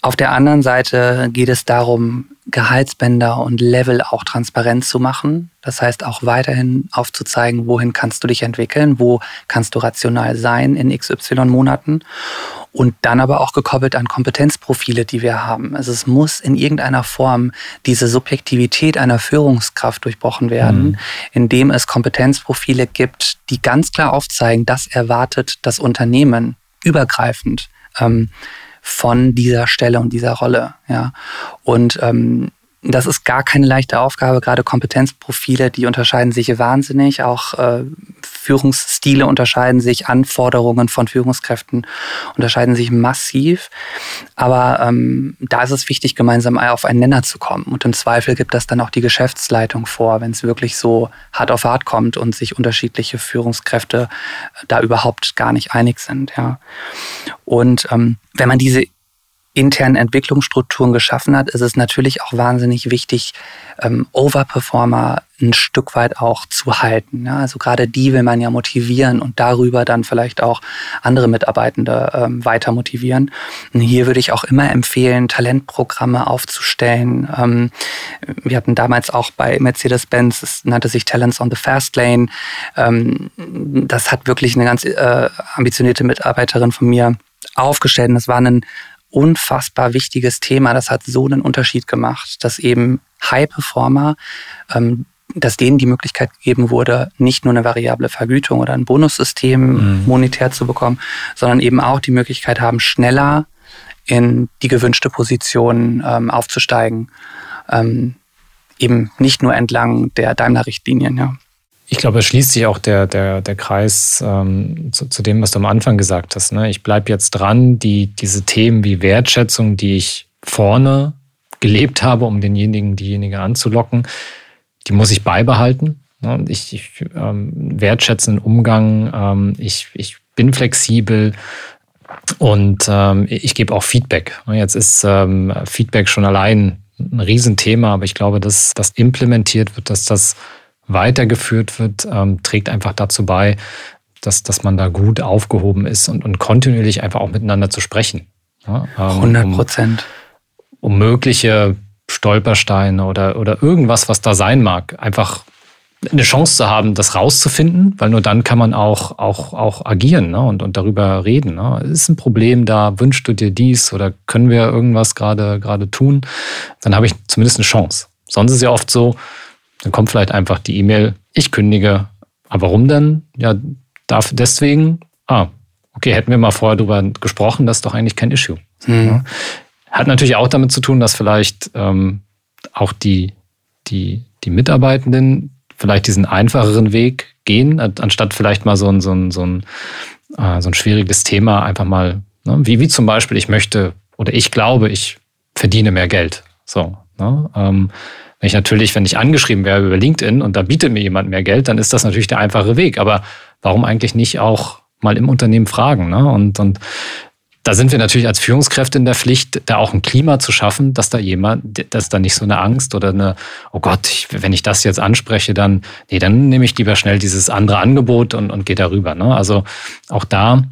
Auf der anderen Seite geht es darum, Gehaltsbänder und Level auch transparent zu machen. Das heißt auch weiterhin aufzuzeigen, wohin kannst du dich entwickeln, wo kannst du rational sein in XY Monaten und dann aber auch gekoppelt an Kompetenzprofile, die wir haben. Also es muss in irgendeiner Form diese Subjektivität einer Führungskraft durchbrochen werden, mhm. indem es Kompetenzprofile gibt, die ganz klar aufzeigen, das erwartet das Unternehmen übergreifend. Ähm, von dieser Stelle und dieser Rolle. Ja. Und ähm, das ist gar keine leichte Aufgabe. Gerade Kompetenzprofile, die unterscheiden sich wahnsinnig, auch äh, Führungsstile unterscheiden sich, Anforderungen von Führungskräften unterscheiden sich massiv. Aber ähm, da ist es wichtig, gemeinsam auf einen Nenner zu kommen. Und im Zweifel gibt das dann auch die Geschäftsleitung vor, wenn es wirklich so hart auf hart kommt und sich unterschiedliche Führungskräfte da überhaupt gar nicht einig sind. Ja. Und ähm, wenn man diese internen Entwicklungsstrukturen geschaffen hat, ist es natürlich auch wahnsinnig wichtig, ähm, Overperformer ein Stück weit auch zu halten. Ja? Also gerade die will man ja motivieren und darüber dann vielleicht auch andere Mitarbeitende ähm, weiter motivieren. Und hier würde ich auch immer empfehlen, Talentprogramme aufzustellen. Ähm, wir hatten damals auch bei Mercedes-Benz, es nannte sich Talents on the Fast Lane. Ähm, das hat wirklich eine ganz äh, ambitionierte Mitarbeiterin von mir aufgestellt. Und das war ein unfassbar wichtiges Thema. Das hat so einen Unterschied gemacht, dass eben High-Performer, ähm, dass denen die Möglichkeit gegeben wurde, nicht nur eine variable Vergütung oder ein Bonussystem mhm. monetär zu bekommen, sondern eben auch die Möglichkeit haben, schneller in die gewünschte Position ähm, aufzusteigen. Ähm, eben nicht nur entlang der Daimler-Richtlinien, ja. Ich glaube, es schließt sich auch der, der, der Kreis ähm, zu, zu, dem, was du am Anfang gesagt hast. Ne? Ich bleibe jetzt dran, die, diese Themen wie Wertschätzung, die ich vorne gelebt habe, um denjenigen, diejenige anzulocken, die muss ich beibehalten. Ne? Ich, ich ähm, wertschätzenden Umgang, ähm, ich, ich bin flexibel und ähm, ich gebe auch Feedback. Jetzt ist ähm, Feedback schon allein ein Riesenthema, aber ich glaube, dass das implementiert wird, dass das weitergeführt wird, ähm, trägt einfach dazu bei, dass, dass man da gut aufgehoben ist und, und kontinuierlich einfach auch miteinander zu sprechen. Ja, ähm, 100 Prozent. Um, um, mögliche Stolpersteine oder, oder irgendwas, was da sein mag, einfach eine Chance zu haben, das rauszufinden, weil nur dann kann man auch, auch, auch agieren ne? und, und darüber reden. Ne? Ist ein Problem da, wünschst du dir dies oder können wir irgendwas gerade gerade tun? Dann habe ich zumindest eine Chance. Sonst ist ja oft so, dann kommt vielleicht einfach die E-Mail, ich kündige. Aber warum denn? Ja, darf deswegen, ah, okay, hätten wir mal vorher darüber gesprochen, das ist doch eigentlich kein Issue. Mhm. Hat natürlich auch damit zu tun, dass vielleicht ähm, auch die, die, die Mitarbeitenden vielleicht diesen einfacheren Weg gehen, anstatt vielleicht mal so ein, so ein, so ein, äh, so ein schwieriges Thema einfach mal, ne? wie, wie zum Beispiel, ich möchte oder ich glaube, ich verdiene mehr Geld. So. Ne? Ähm, wenn ich natürlich, wenn ich angeschrieben wäre über LinkedIn und da bietet mir jemand mehr Geld, dann ist das natürlich der einfache Weg. Aber warum eigentlich nicht auch mal im Unternehmen fragen? Ne? Und, und da sind wir natürlich als Führungskräfte in der Pflicht, da auch ein Klima zu schaffen, dass da jemand, dass da nicht so eine Angst oder eine, oh Gott, ich, wenn ich das jetzt anspreche, dann, nee, dann nehme ich lieber schnell dieses andere Angebot und, und gehe darüber. Ne? Also auch da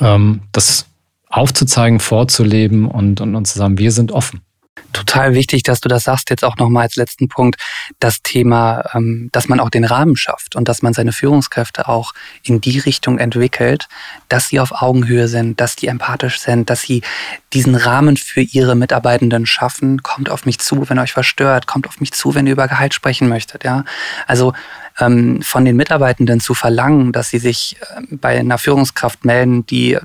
ähm, das aufzuzeigen, vorzuleben und, und, und zu sagen, wir sind offen total wichtig, dass du das sagst, jetzt auch nochmal als letzten Punkt, das Thema, ähm, dass man auch den Rahmen schafft und dass man seine Führungskräfte auch in die Richtung entwickelt, dass sie auf Augenhöhe sind, dass die empathisch sind, dass sie diesen Rahmen für ihre Mitarbeitenden schaffen. Kommt auf mich zu, wenn euch verstört, kommt auf mich zu, wenn ihr über Gehalt sprechen möchtet. Ja, also ähm, von den Mitarbeitenden zu verlangen, dass sie sich äh, bei einer Führungskraft melden, die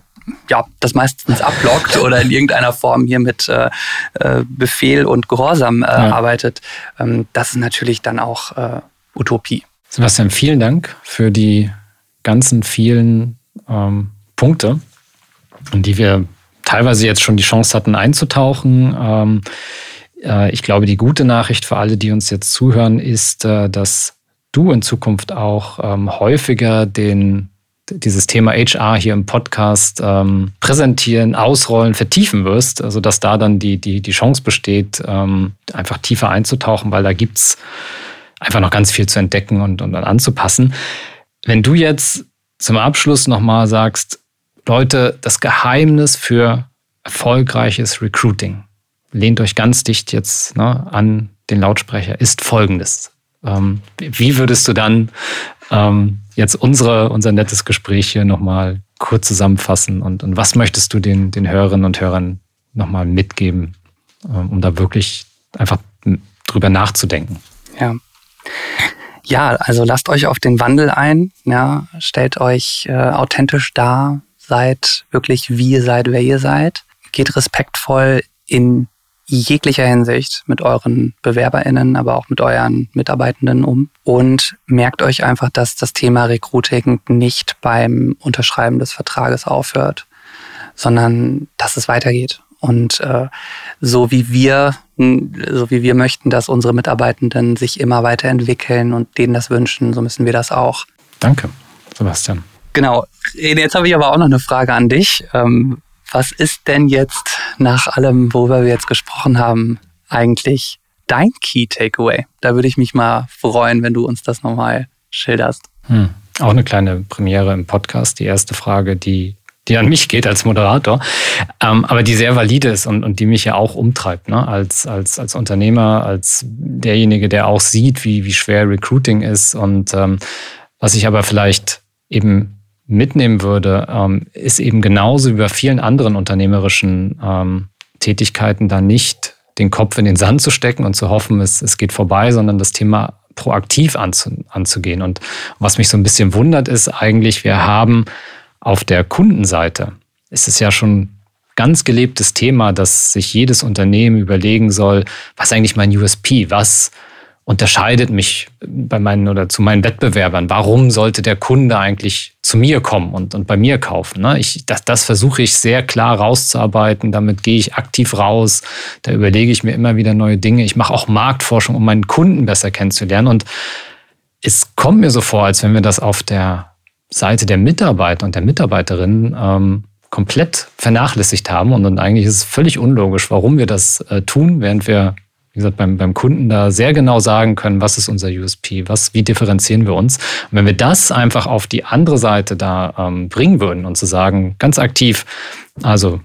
ja, das meistens abblockt oder in irgendeiner Form hier mit äh, äh, Befehl und Gehorsam äh, ja. arbeitet, ähm, das ist natürlich dann auch äh, Utopie. Sebastian, vielen Dank für die ganzen vielen ähm, Punkte, in die wir teilweise jetzt schon die Chance hatten einzutauchen. Ähm, äh, ich glaube, die gute Nachricht für alle, die uns jetzt zuhören, ist, äh, dass du in Zukunft auch ähm, häufiger den dieses Thema HR hier im Podcast ähm, präsentieren, ausrollen, vertiefen wirst, also dass da dann die, die, die Chance besteht, ähm, einfach tiefer einzutauchen, weil da gibt's einfach noch ganz viel zu entdecken und, und anzupassen. Wenn du jetzt zum Abschluss nochmal sagst, Leute, das Geheimnis für erfolgreiches Recruiting, lehnt euch ganz dicht jetzt ne, an den Lautsprecher, ist folgendes. Ähm, wie würdest du dann ähm, jetzt unsere, unser nettes Gespräch hier nochmal kurz zusammenfassen und, und was möchtest du den, den Hörerinnen und Hörern nochmal mitgeben, ähm, um da wirklich einfach drüber nachzudenken? Ja. Ja, also lasst euch auf den Wandel ein, ja, stellt euch äh, authentisch dar, seid wirklich wie ihr seid, wer ihr seid, geht respektvoll in jeglicher Hinsicht mit euren BewerberInnen, aber auch mit euren Mitarbeitenden um. Und merkt euch einfach, dass das Thema Recruiting nicht beim Unterschreiben des Vertrages aufhört, sondern dass es weitergeht. Und äh, so wie wir, so wie wir möchten, dass unsere Mitarbeitenden sich immer weiterentwickeln und denen das wünschen, so müssen wir das auch. Danke, Sebastian. Genau. Jetzt habe ich aber auch noch eine Frage an dich. Ähm, was ist denn jetzt nach allem, worüber wir jetzt gesprochen haben, eigentlich dein Key Takeaway? Da würde ich mich mal freuen, wenn du uns das nochmal schilderst. Hm. Auch eine kleine Premiere im Podcast. Die erste Frage, die, die an mich geht als Moderator, ähm, aber die sehr valide ist und, und die mich ja auch umtreibt, ne? als, als, als Unternehmer, als derjenige, der auch sieht, wie, wie schwer Recruiting ist und ähm, was ich aber vielleicht eben mitnehmen würde, ähm, ist eben genauso wie bei vielen anderen unternehmerischen ähm, Tätigkeiten da nicht den Kopf in den Sand zu stecken und zu hoffen, es, es geht vorbei, sondern das Thema proaktiv anzu, anzugehen. Und was mich so ein bisschen wundert, ist eigentlich, wir haben auf der Kundenseite, ist es ja schon ganz gelebtes Thema, dass sich jedes Unternehmen überlegen soll, was eigentlich mein USP, was unterscheidet mich bei meinen oder zu meinen Wettbewerbern? Warum sollte der Kunde eigentlich zu mir kommen und, und bei mir kaufen? Ne? Ich, das, das versuche ich sehr klar rauszuarbeiten. Damit gehe ich aktiv raus. Da überlege ich mir immer wieder neue Dinge. Ich mache auch Marktforschung, um meinen Kunden besser kennenzulernen. Und es kommt mir so vor, als wenn wir das auf der Seite der Mitarbeiter und der Mitarbeiterinnen ähm, komplett vernachlässigt haben. Und, und eigentlich ist es völlig unlogisch, warum wir das äh, tun, während wir wie gesagt, beim, beim Kunden da sehr genau sagen können, was ist unser USP, was, wie differenzieren wir uns. Und wenn wir das einfach auf die andere Seite da ähm, bringen würden und zu sagen, ganz aktiv, also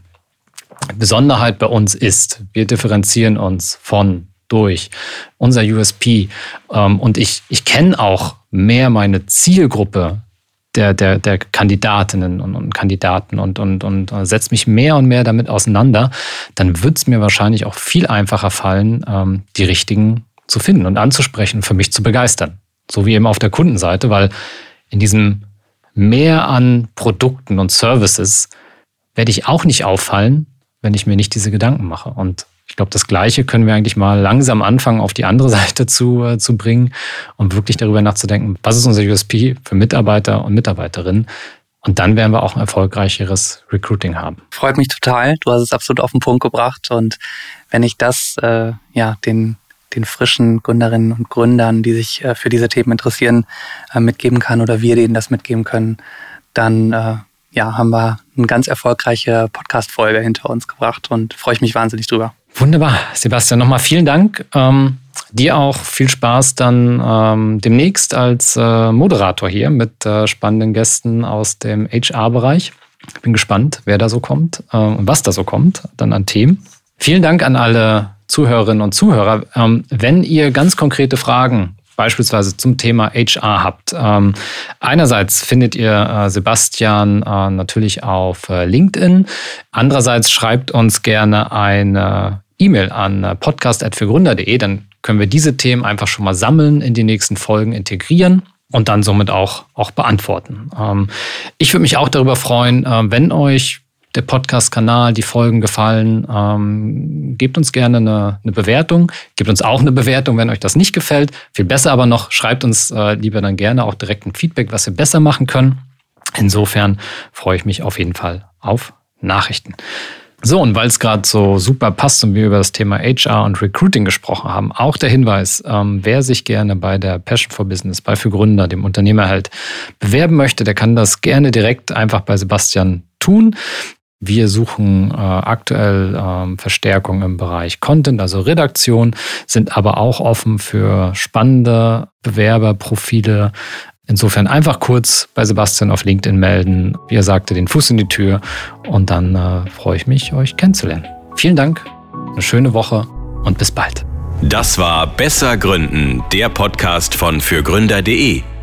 Besonderheit bei uns ist, wir differenzieren uns von durch unser USP ähm, und ich, ich kenne auch mehr meine Zielgruppe der, der, der Kandidatinnen und, und Kandidaten und, und, und äh, setze mich mehr und mehr damit auseinander, dann wird es mir wahrscheinlich auch viel einfacher fallen, ähm, die richtigen zu finden und anzusprechen, für mich zu begeistern. So wie eben auf der Kundenseite, weil in diesem Mehr an Produkten und Services werde ich auch nicht auffallen, wenn ich mir nicht diese Gedanken mache. Und ich glaube, das Gleiche können wir eigentlich mal langsam anfangen, auf die andere Seite zu, äh, zu bringen und wirklich darüber nachzudenken, was ist unser USP für Mitarbeiter und Mitarbeiterinnen. Und dann werden wir auch ein erfolgreicheres Recruiting haben. Freut mich total. Du hast es absolut auf den Punkt gebracht. Und wenn ich das äh, ja den, den frischen Gründerinnen und Gründern, die sich äh, für diese Themen interessieren, äh, mitgeben kann oder wir denen das mitgeben können, dann äh, ja, haben wir eine ganz erfolgreiche Podcast-Folge hinter uns gebracht und freue ich mich wahnsinnig drüber. Wunderbar. Sebastian, nochmal vielen Dank. Ähm, dir auch viel Spaß dann ähm, demnächst als äh, Moderator hier mit äh, spannenden Gästen aus dem HR-Bereich. Bin gespannt, wer da so kommt äh, und was da so kommt, dann an Themen. Vielen Dank an alle Zuhörerinnen und Zuhörer. Ähm, wenn ihr ganz konkrete Fragen beispielsweise zum Thema HR habt. Ähm, einerseits findet ihr äh, Sebastian äh, natürlich auf äh, LinkedIn. Andererseits schreibt uns gerne eine E-Mail an äh, podcast.fürgründer.de, dann können wir diese Themen einfach schon mal sammeln, in die nächsten Folgen integrieren und dann somit auch, auch beantworten. Ähm, ich würde mich auch darüber freuen, äh, wenn euch der Podcast-Kanal, die Folgen gefallen, ähm, gebt uns gerne eine, eine, Bewertung. Gebt uns auch eine Bewertung, wenn euch das nicht gefällt. Viel besser aber noch, schreibt uns äh, lieber dann gerne auch direkt ein Feedback, was wir besser machen können. Insofern freue ich mich auf jeden Fall auf Nachrichten. So, und weil es gerade so super passt und wir über das Thema HR und Recruiting gesprochen haben, auch der Hinweis, ähm, wer sich gerne bei der Passion for Business, bei Für Gründer, dem Unternehmer halt bewerben möchte, der kann das gerne direkt einfach bei Sebastian tun. Wir suchen äh, aktuell äh, Verstärkung im Bereich Content, also Redaktion, sind aber auch offen für spannende Bewerberprofile, Insofern einfach kurz bei Sebastian auf LinkedIn melden. Wie er sagte, den Fuß in die Tür und dann äh, freue ich mich, euch kennenzulernen. Vielen Dank, eine schöne Woche und bis bald. Das war Besser Gründen, der Podcast von fürgründer.de.